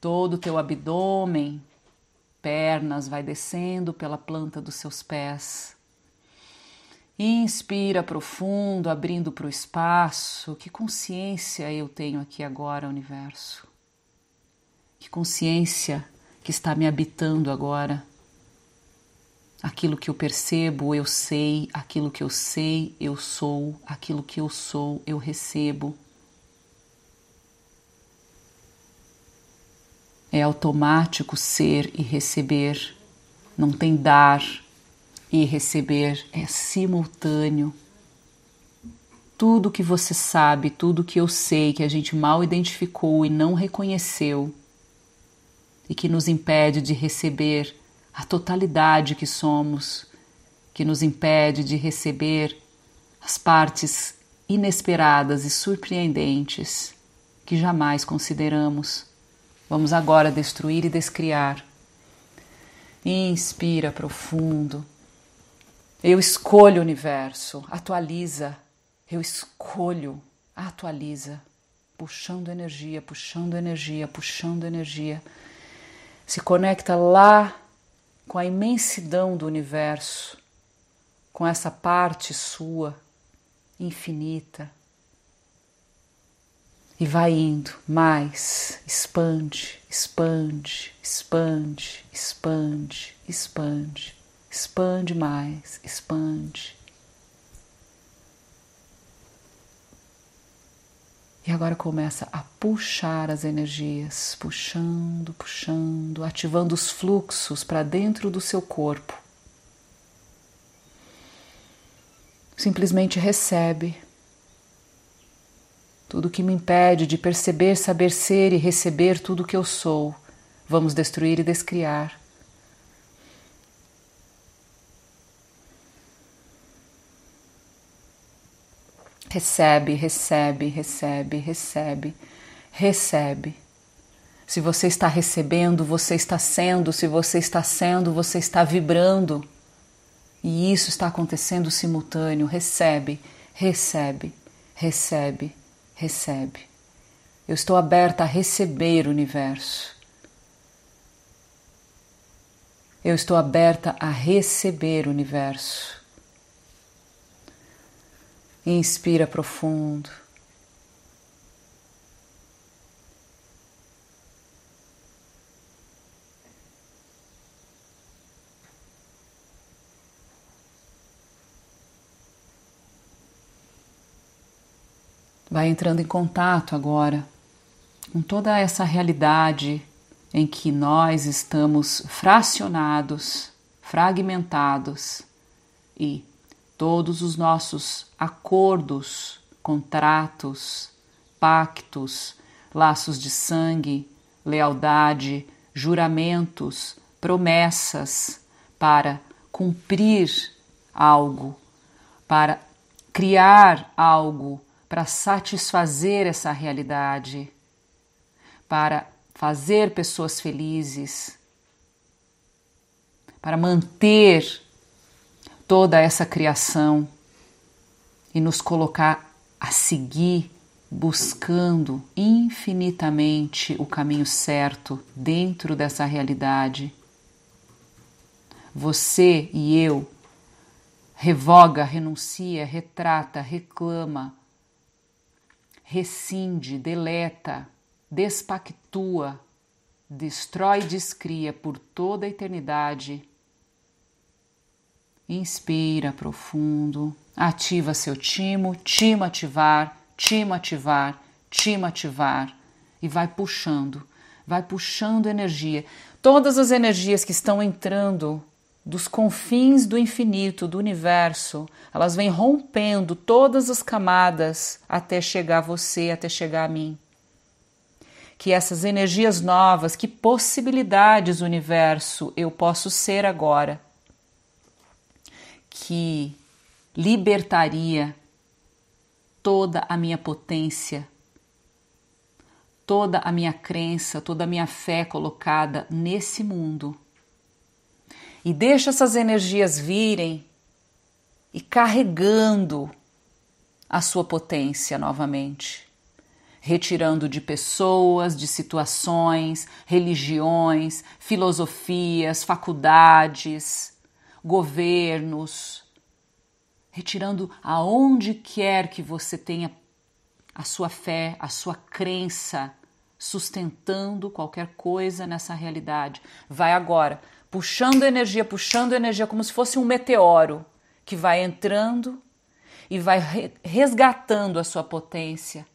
todo o teu abdômen, pernas, vai descendo pela planta dos seus pés. Inspira profundo, abrindo para o espaço. Que consciência eu tenho aqui agora, universo? Que consciência que está me habitando agora? Aquilo que eu percebo, eu sei, aquilo que eu sei, eu sou, aquilo que eu sou, eu recebo. É automático ser e receber, não tem dar e receber, é simultâneo. Tudo que você sabe, tudo que eu sei, que a gente mal identificou e não reconheceu, e que nos impede de receber a totalidade que somos, que nos impede de receber as partes inesperadas e surpreendentes que jamais consideramos. Vamos agora destruir e descriar. Inspira profundo, Eu escolho o universo, atualiza. Eu escolho, atualiza. Puxando energia, puxando energia, puxando energia. Se conecta lá com a imensidão do universo, com essa parte sua infinita. E vai indo mais, expande, expande, expande, expande, expande, expande mais, expande. E agora começa a puxar as energias, puxando, puxando, ativando os fluxos para dentro do seu corpo. Simplesmente recebe tudo que me impede de perceber, saber ser e receber tudo que eu sou. Vamos destruir e descriar. Recebe, recebe, recebe, recebe, recebe. Se você está recebendo, você está sendo, se você está sendo, você está vibrando. E isso está acontecendo simultâneo. Recebe, recebe, recebe, recebe. Eu estou aberta a receber o universo. Eu estou aberta a receber o universo. Inspira profundo. Vai entrando em contato agora com toda essa realidade em que nós estamos fracionados, fragmentados e todos os nossos acordos, contratos, pactos, laços de sangue, lealdade, juramentos, promessas para cumprir algo, para criar algo, para satisfazer essa realidade, para fazer pessoas felizes, para manter toda essa criação e nos colocar a seguir buscando infinitamente o caminho certo dentro dessa realidade. Você e eu revoga, renuncia, retrata, reclama, rescinde, deleta, despactua, destrói e descria por toda a eternidade Inspira profundo, ativa seu timo, timo ativar, timo ativar, timo ativar e vai puxando, vai puxando energia. Todas as energias que estão entrando dos confins do infinito, do universo, elas vêm rompendo todas as camadas até chegar a você, até chegar a mim. Que essas energias novas, que possibilidades, universo, eu posso ser agora que libertaria toda a minha potência, toda a minha crença, toda a minha fé colocada nesse mundo. E deixa essas energias virem e carregando a sua potência novamente, retirando de pessoas, de situações, religiões, filosofias, faculdades, governos, retirando aonde quer que você tenha a sua fé, a sua crença, sustentando qualquer coisa nessa realidade. Vai agora, puxando energia, puxando energia, como se fosse um meteoro que vai entrando e vai resgatando a sua potência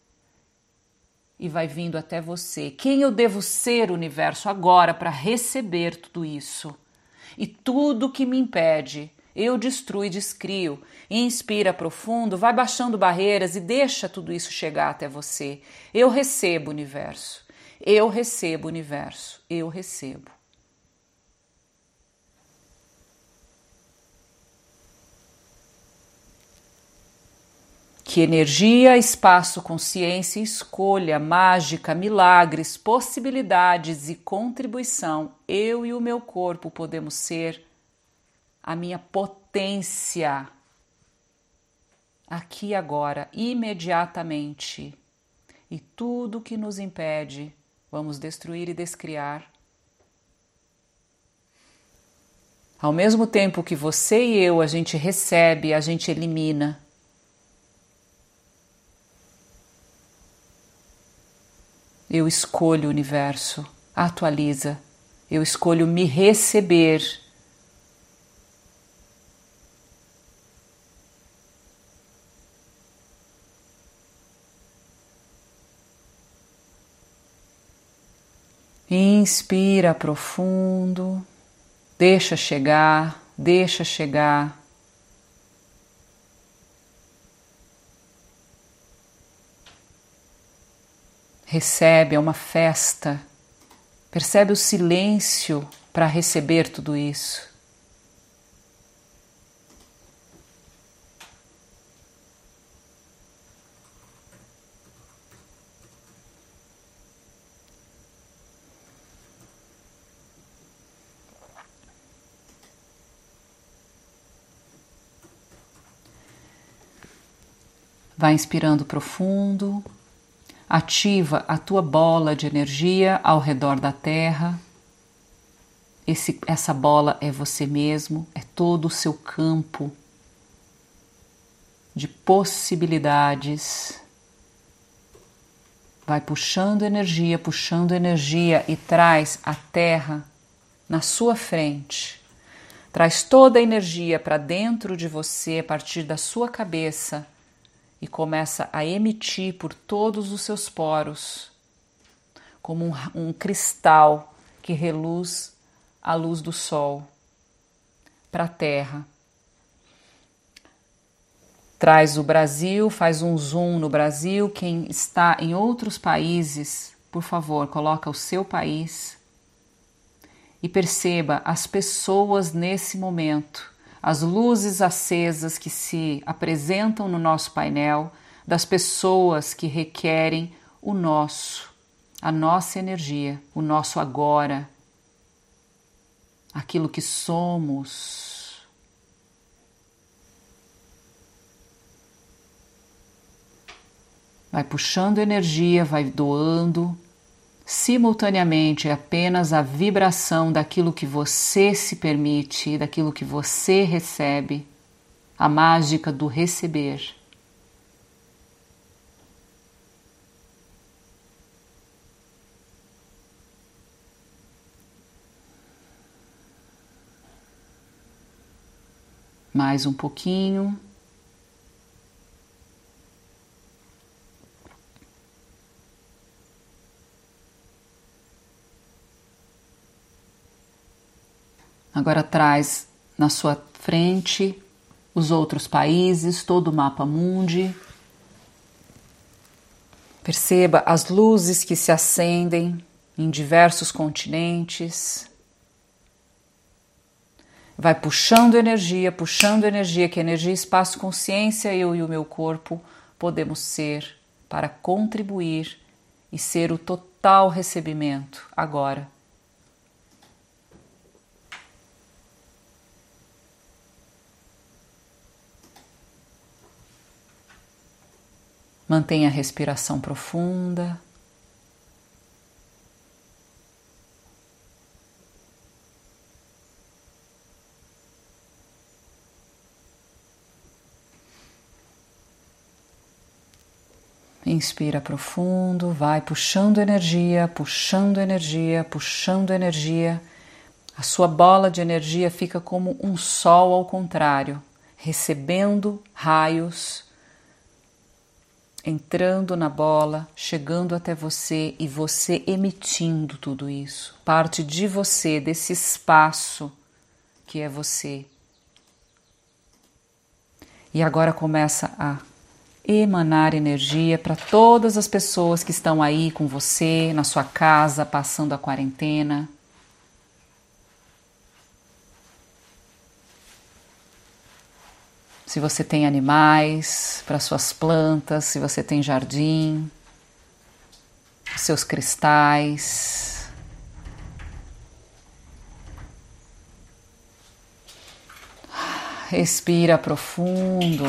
e vai vindo até você. Quem eu devo ser, universo, agora para receber tudo isso? E tudo que me impede eu destruo e descrio. Inspira profundo, vai baixando barreiras e deixa tudo isso chegar até você. Eu recebo universo. Eu recebo universo. Eu recebo. Que energia, espaço, consciência, escolha, mágica, milagres, possibilidades e contribuição eu e o meu corpo podemos ser a minha potência aqui agora, imediatamente. E tudo que nos impede, vamos destruir e descriar. Ao mesmo tempo que você e eu a gente recebe, a gente elimina. Eu escolho o universo, atualiza. Eu escolho me receber. Inspira profundo, deixa chegar, deixa chegar. Recebe, é uma festa. Percebe o silêncio para receber tudo isso. Vai inspirando profundo, ativa a tua bola de energia ao redor da Terra. Esse, essa bola é você mesmo, é todo o seu campo de possibilidades. Vai puxando energia, puxando energia e traz a Terra na sua frente. Traz toda a energia para dentro de você a partir da sua cabeça e começa a emitir por todos os seus poros, como um, um cristal que reluz a luz do sol para a terra. Traz o Brasil, faz um zoom no Brasil. Quem está em outros países, por favor, coloca o seu país e perceba as pessoas nesse momento as luzes acesas que se apresentam no nosso painel das pessoas que requerem o nosso, a nossa energia, o nosso agora, aquilo que somos. Vai puxando energia, vai doando, simultaneamente apenas a vibração daquilo que você se permite, daquilo que você recebe, a mágica do receber. Mais um pouquinho. Agora traz na sua frente os outros países, todo o mapa mundi. Perceba as luzes que se acendem em diversos continentes. Vai puxando energia, puxando energia, que energia, espaço, consciência, eu e o meu corpo podemos ser para contribuir e ser o total recebimento agora Mantenha a respiração profunda. Inspira profundo, vai puxando energia, puxando energia, puxando energia. A sua bola de energia fica como um sol ao contrário, recebendo raios entrando na bola, chegando até você e você emitindo tudo isso. Parte de você, desse espaço que é você. E agora começa a emanar energia para todas as pessoas que estão aí com você, na sua casa, passando a quarentena. Se você tem animais para suas plantas, se você tem jardim, seus cristais. Expira profundo.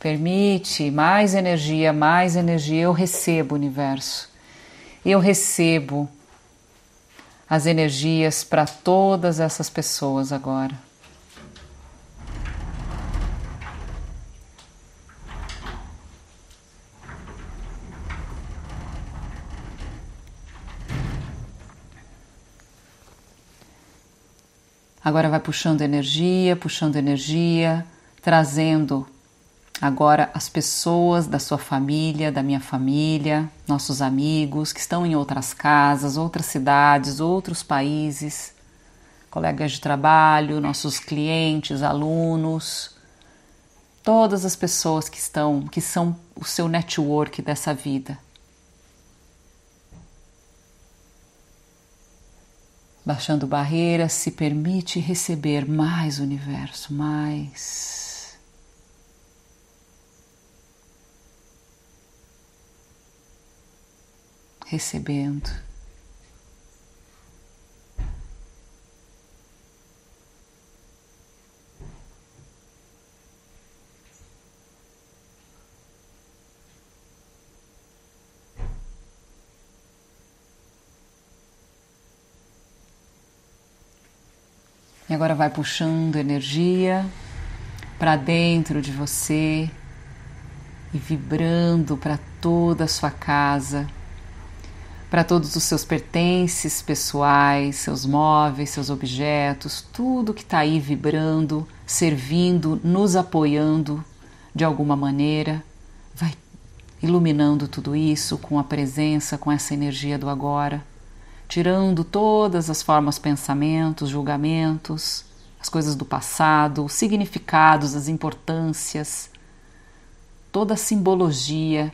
Permite mais energia, mais energia. Eu recebo, universo. Eu recebo as energias para todas essas pessoas agora. Agora vai puxando energia, puxando energia, trazendo agora as pessoas da sua família, da minha família, nossos amigos que estão em outras casas, outras cidades, outros países, colegas de trabalho, nossos clientes, alunos, todas as pessoas que estão, que são o seu network dessa vida. Baixando barreiras, se permite receber mais universo, mais. Recebendo. Agora vai puxando energia para dentro de você e vibrando para toda a sua casa, para todos os seus pertences pessoais, seus móveis, seus objetos, tudo que está aí vibrando, servindo, nos apoiando de alguma maneira. Vai iluminando tudo isso com a presença, com essa energia do agora tirando todas as formas, pensamentos, julgamentos, as coisas do passado, os significados, as importâncias, toda a simbologia.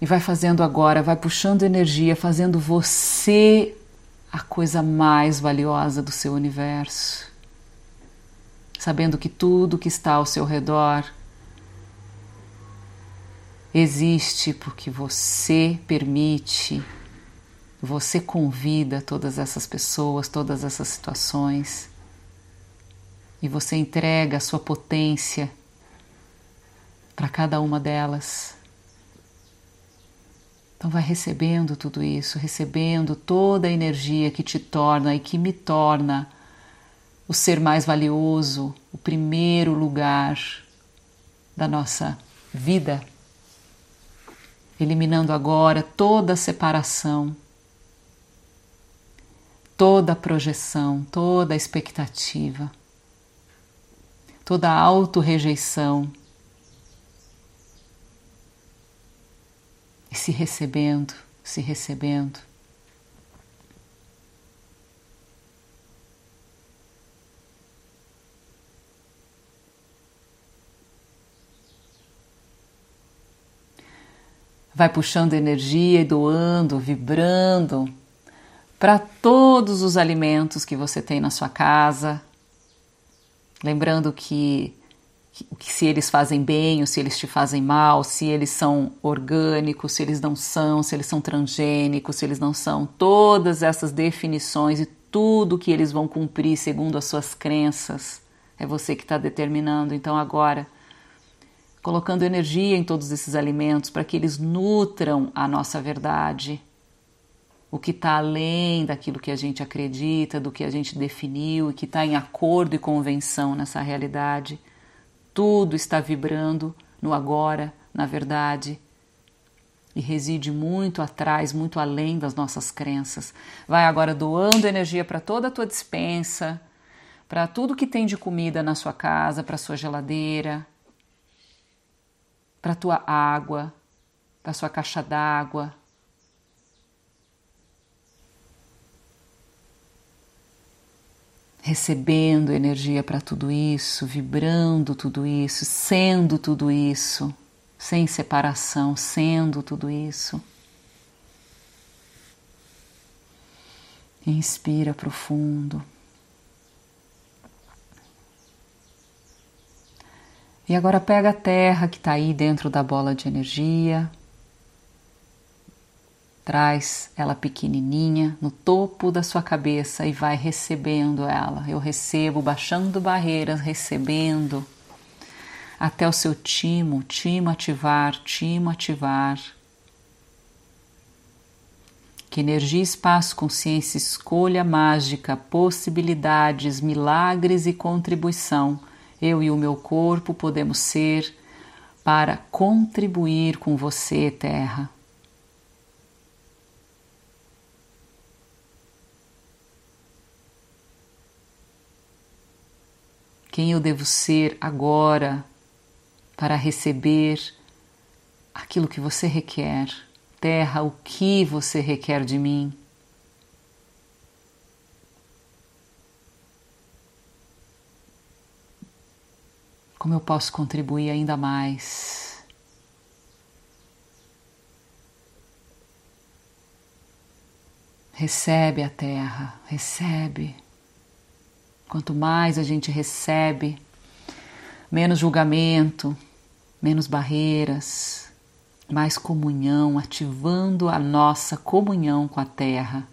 E vai fazendo agora, vai puxando energia, fazendo você a coisa mais valiosa do seu universo. Sabendo que tudo que está ao seu redor existe porque você permite, você convida todas essas pessoas, todas essas situações e você entrega a sua potência para cada uma delas. Então vai recebendo tudo isso, recebendo toda a energia que te torna e que me torna o ser mais valioso, o primeiro lugar da nossa vida eliminando agora toda separação, toda projeção, toda expectativa, toda auto-rejeição. E se recebendo, se recebendo. Vai puxando energia e doando, vibrando para todos os alimentos que você tem na sua casa. Lembrando que, que se eles fazem bem ou se eles te fazem mal, se eles são orgânicos, se eles não são, se eles são transgênicos, se eles não são, todas essas definições e tudo que eles vão cumprir segundo as suas crenças, é você que está determinando. Então agora colocando energia em todos esses alimentos para que eles nutram a nossa verdade, o que está além daquilo que a gente acredita, do que a gente definiu e que está em acordo e convenção nessa realidade. Tudo está vibrando no agora, na verdade, e reside muito atrás, muito além das nossas crenças. Vai agora doando energia para toda a tua dispensa, para tudo que tem de comida na sua casa, para sua geladeira, para a tua água, para a sua caixa d'água. Recebendo energia para tudo isso, vibrando tudo isso, sendo tudo isso, sem separação, sendo tudo isso. Inspira profundo. E agora pega a terra que está aí dentro da bola de energia. Traz ela pequenininha no topo da sua cabeça e vai recebendo ela. Eu recebo, baixando barreiras, recebendo até o seu timo, timo ativar, timo ativar. Que energia, espaço, consciência, escolha mágica, possibilidades, milagres e contribuição, eu e o meu corpo podemos ser para contribuir com você, Terra. Quem eu devo ser agora para receber aquilo que você requer? Terra, o que você requer de mim? Como eu posso contribuir ainda mais? Recebe a terra, recebe. Quanto mais a gente recebe, menos julgamento, menos barreiras, mais comunhão, ativando a nossa comunhão com a terra.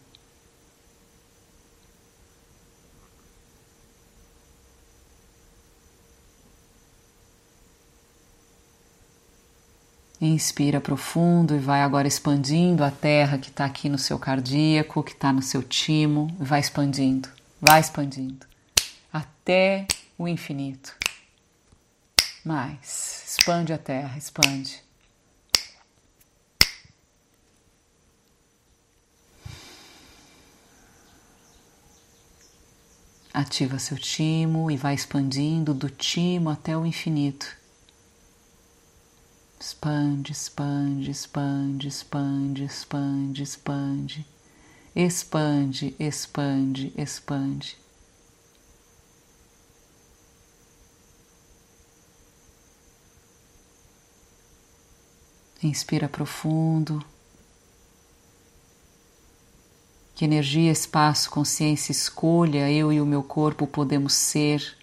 Inspira profundo e vai agora expandindo a terra que está aqui no seu cardíaco, que está no seu timo, vai expandindo, vai expandindo até o infinito. Mais, expande a terra, expande. Ativa seu timo e vai expandindo do timo até o infinito. Expande, expande, expande, expande, expande, expande. Expande, expande, expande. Inspira profundo. Que energia, espaço, consciência, escolha, eu e o meu corpo podemos ser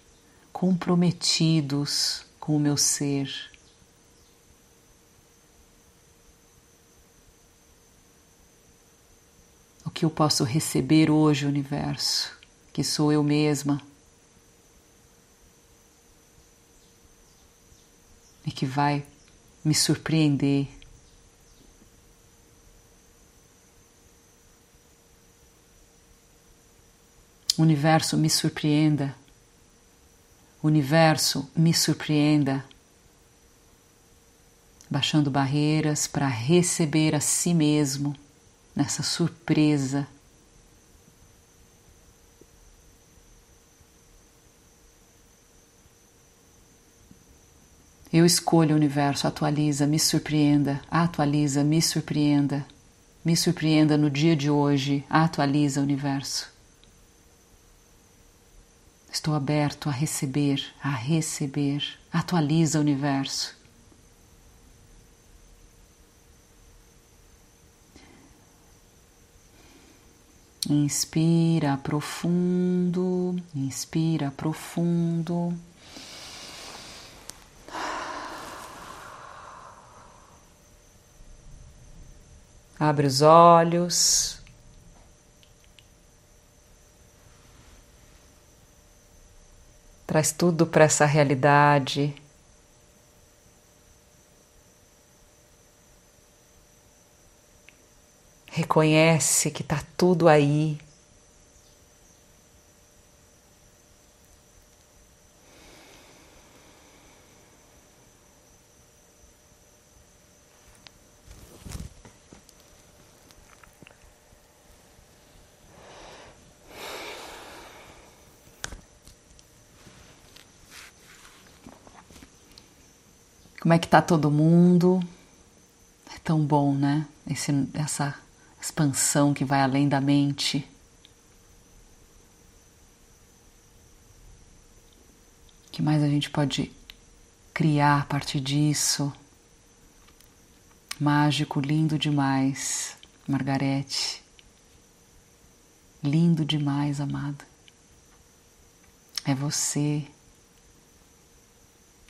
comprometidos com o meu ser. O que eu posso receber hoje, universo, que sou eu mesma. E que vai me surpreender. Universo, me surpreenda. Universo, me surpreenda. Baixando barreiras para receber a si mesmo nessa surpresa. Eu escolho o universo, atualiza, me surpreenda, atualiza, me surpreenda, me surpreenda no dia de hoje, atualiza o universo. Estou aberto a receber, a receber, atualiza o universo. Inspira profundo, inspira profundo. Abre os olhos. Traz tudo para essa realidade. Reconhece que está tudo aí. Como é que tá todo mundo? É tão bom, né? Esse, essa expansão que vai além da mente. O que mais a gente pode criar a partir disso? Mágico, lindo demais, Margarete. Lindo demais, amada. É você.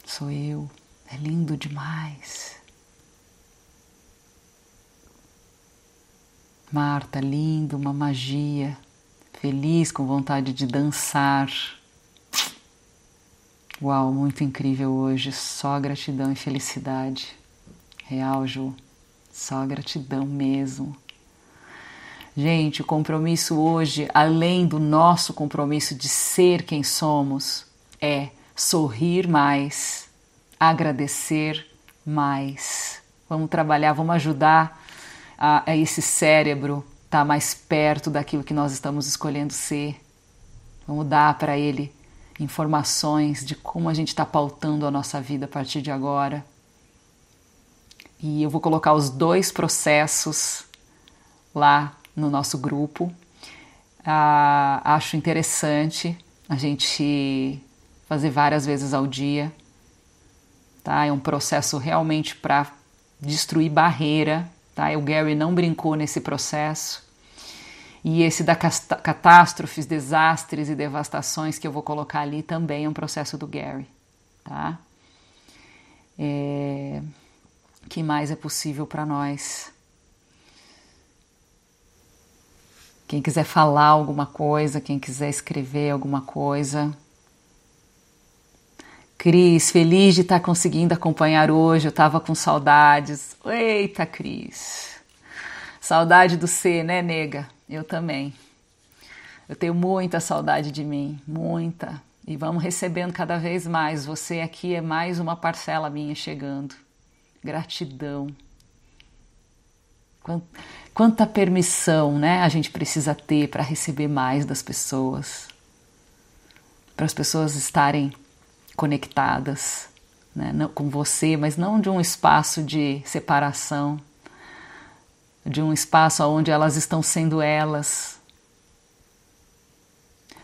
Sou eu. É lindo demais. Marta, lindo, uma magia. Feliz, com vontade de dançar. Uau, muito incrível hoje. Só gratidão e felicidade. Real, Ju. Só gratidão mesmo. Gente, o compromisso hoje, além do nosso compromisso de ser quem somos, é sorrir mais, agradecer mais. Vamos trabalhar, vamos ajudar a, a esse cérebro estar tá mais perto daquilo que nós estamos escolhendo ser. Vamos dar para ele informações de como a gente está pautando a nossa vida a partir de agora. E eu vou colocar os dois processos lá no nosso grupo. Ah, acho interessante a gente fazer várias vezes ao dia. Tá? É um processo realmente para destruir barreira. Tá? O Gary não brincou nesse processo. E esse da catástrofes, desastres e devastações que eu vou colocar ali também é um processo do Gary. Tá? É... que mais é possível para nós? Quem quiser falar alguma coisa, quem quiser escrever alguma coisa. Cris, feliz de estar conseguindo acompanhar hoje. Eu estava com saudades. Eita, Cris. Saudade do C, né, nega? Eu também. Eu tenho muita saudade de mim, muita. E vamos recebendo cada vez mais. Você aqui é mais uma parcela minha chegando. Gratidão. Quanta permissão né, a gente precisa ter para receber mais das pessoas, para as pessoas estarem conectadas né, com você, mas não de um espaço de separação, de um espaço onde elas estão sendo elas,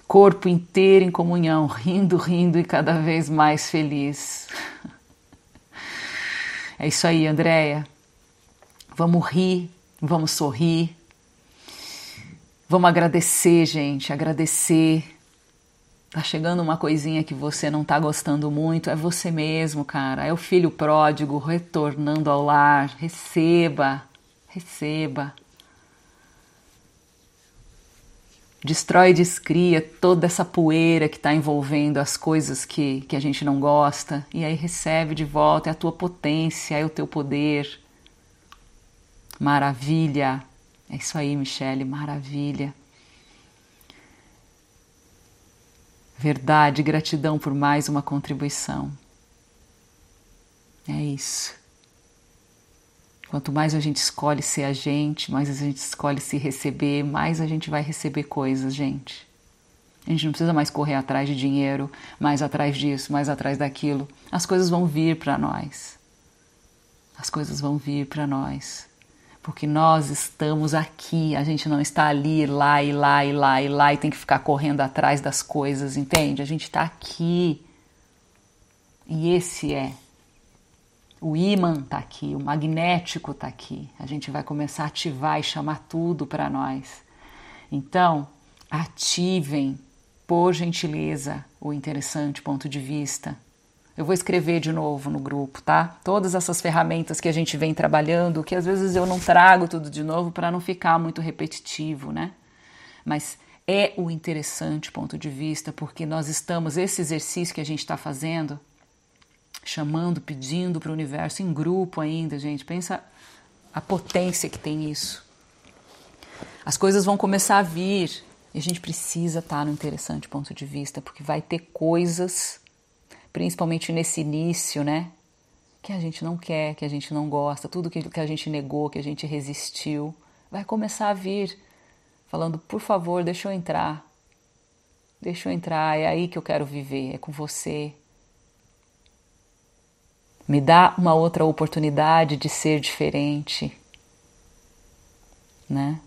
corpo inteiro em comunhão, rindo, rindo e cada vez mais feliz. É isso aí, Andréia. Vamos rir vamos sorrir, vamos agradecer, gente, agradecer. Tá chegando uma coisinha que você não tá gostando muito, é você mesmo, cara. É o filho pródigo retornando ao lar. Receba, receba. Destrói e descria toda essa poeira que está envolvendo as coisas que, que a gente não gosta. E aí recebe de volta, é a tua potência, é o teu poder. Maravilha! É isso aí, Michele, maravilha. Verdade, gratidão por mais uma contribuição. É isso. Quanto mais a gente escolhe ser a gente, mais a gente escolhe se receber, mais a gente vai receber coisas, gente. A gente não precisa mais correr atrás de dinheiro, mais atrás disso, mais atrás daquilo. As coisas vão vir para nós. As coisas vão vir para nós porque nós estamos aqui, a gente não está ali, lá e lá e lá e lá e tem que ficar correndo atrás das coisas, entende? A gente está aqui. E esse é. O ímã está aqui, o magnético está aqui. A gente vai começar a ativar e chamar tudo para nós. Então, ativem, por gentileza, o interessante ponto de vista eu vou escrever de novo no grupo, tá? Todas essas ferramentas que a gente vem trabalhando, que às vezes eu não trago tudo de novo para não ficar muito repetitivo, né? Mas é o interessante ponto de vista, porque nós estamos, esse exercício que a gente está fazendo, chamando, pedindo para o universo em grupo ainda, gente. Pensa a potência que tem isso. As coisas vão começar a vir e a gente precisa estar tá no interessante ponto de vista, porque vai ter coisas principalmente nesse início, né? Que a gente não quer, que a gente não gosta, tudo que, a gente negou, que a gente resistiu, vai começar a vir falando: por favor, deixa eu entrar, deixa eu entrar, é aí que eu quero viver, é com você. Me dá uma outra oportunidade de ser diferente, né?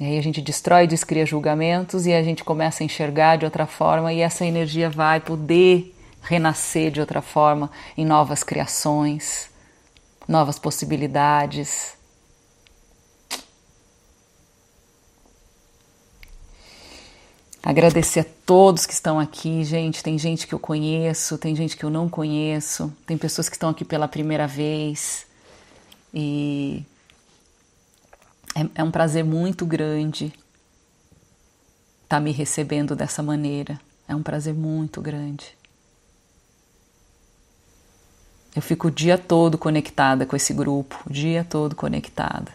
E aí a gente destrói e descria julgamentos e a gente começa a enxergar de outra forma e essa energia vai poder renascer de outra forma em novas criações, novas possibilidades. Agradecer a todos que estão aqui, gente. Tem gente que eu conheço, tem gente que eu não conheço, tem pessoas que estão aqui pela primeira vez. E É, é um prazer muito grande estar tá me recebendo dessa maneira. É um prazer muito grande. Eu fico o dia todo conectada com esse grupo, o dia todo conectada.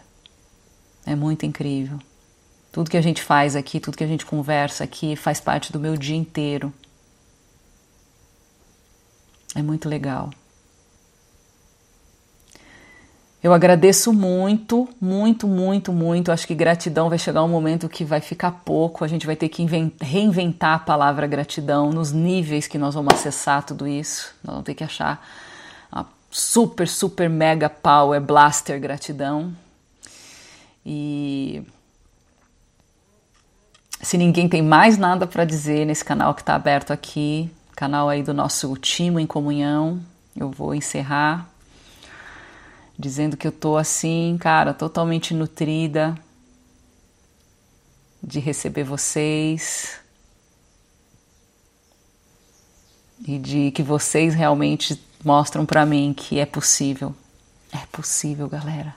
É muito incrível. Tudo que a gente faz aqui, tudo que a gente conversa aqui faz parte do meu dia inteiro. É muito legal. Eu agradeço muito, muito, muito, muito. Acho que gratidão vai chegar um momento que vai ficar pouco. A gente vai ter que reinventar a palavra gratidão nos níveis que nós vamos acessar tudo isso. Nós vamos ter que achar super, super, mega power blaster gratidão. E se ninguém tem mais nada para dizer nesse canal que está aberto aqui, canal aí do nosso Timo em Comunhão, eu vou encerrar dizendo que eu tô assim, cara, totalmente nutrida de receber vocês e de que vocês realmente mostram para mim que é possível. É possível, galera.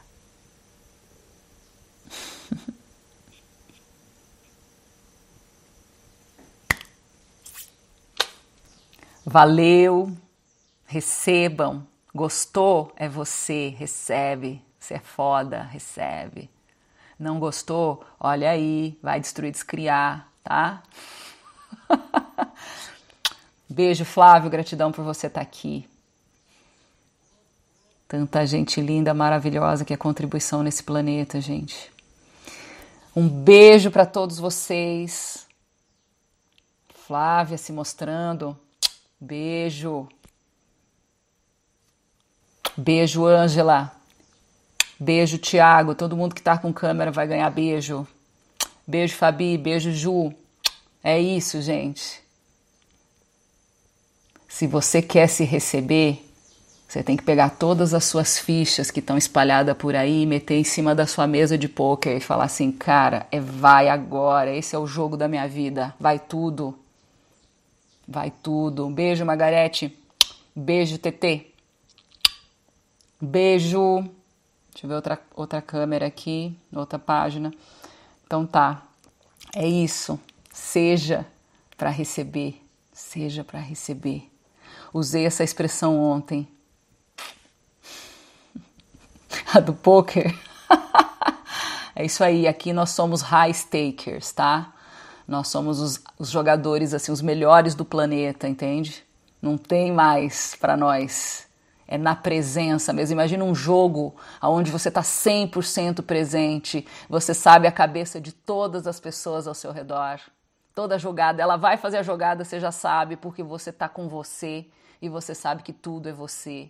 Valeu, recebam. Gostou? É você, recebe. Você é foda, recebe. Não gostou? Olha aí, vai destruir, descriar, tá? Beijo, Flávio, gratidão por você estar tá aqui. Tanta gente linda, maravilhosa que é contribuição nesse planeta, gente. Um beijo para todos vocês. Flávia se mostrando. Beijo. Beijo, Ângela. Beijo, Tiago. Todo mundo que tá com câmera vai ganhar beijo. Beijo, Fabi. Beijo, Ju. É isso, gente. Se você quer se receber, você tem que pegar todas as suas fichas que estão espalhadas por aí, meter em cima da sua mesa de poker e falar assim, cara, é vai agora, esse é o jogo da minha vida, vai tudo. Vai tudo. Um beijo, Margarete. Beijo, TT. Beijo. Deixa eu ver outra, outra câmera aqui, outra página. Então tá. É isso. Seja para receber. Seja para receber. Usei essa expressão ontem. A do poker. é isso aí. Aqui nós somos high stakers, tá? Nós somos os, os jogadores assim, os melhores do planeta, entende? Não tem mais para nós é na presença mesmo. Imagina um jogo onde você está 100% presente, você sabe a cabeça de todas as pessoas ao seu redor. Toda jogada, ela vai fazer a jogada, você já sabe, porque você está com você e você sabe que tudo é você.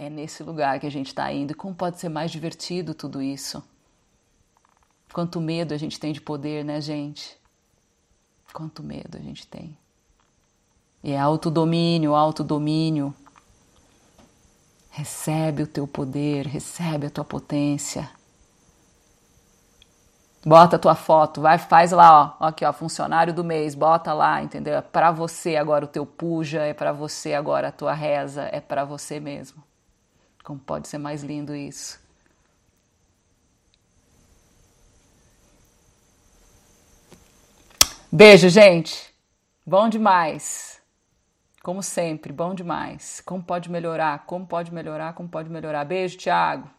É nesse lugar que a gente está indo. E como pode ser mais divertido tudo isso? Quanto medo a gente tem de poder, né, gente? Quanto medo a gente tem. E é autodomínio, autodomínio. Recebe o teu poder, recebe a tua potência. Bota a tua foto, vai, faz lá, ó, aqui, ó, funcionário do mês, bota lá, entendeu? É para você agora o teu puja, é para você agora a tua reza, é para você mesmo. Como pode ser mais lindo isso? Beijo, gente. Bom demais. Como sempre, bom demais. Como pode melhorar? Como pode melhorar? Como pode melhorar? Beijo, Thiago.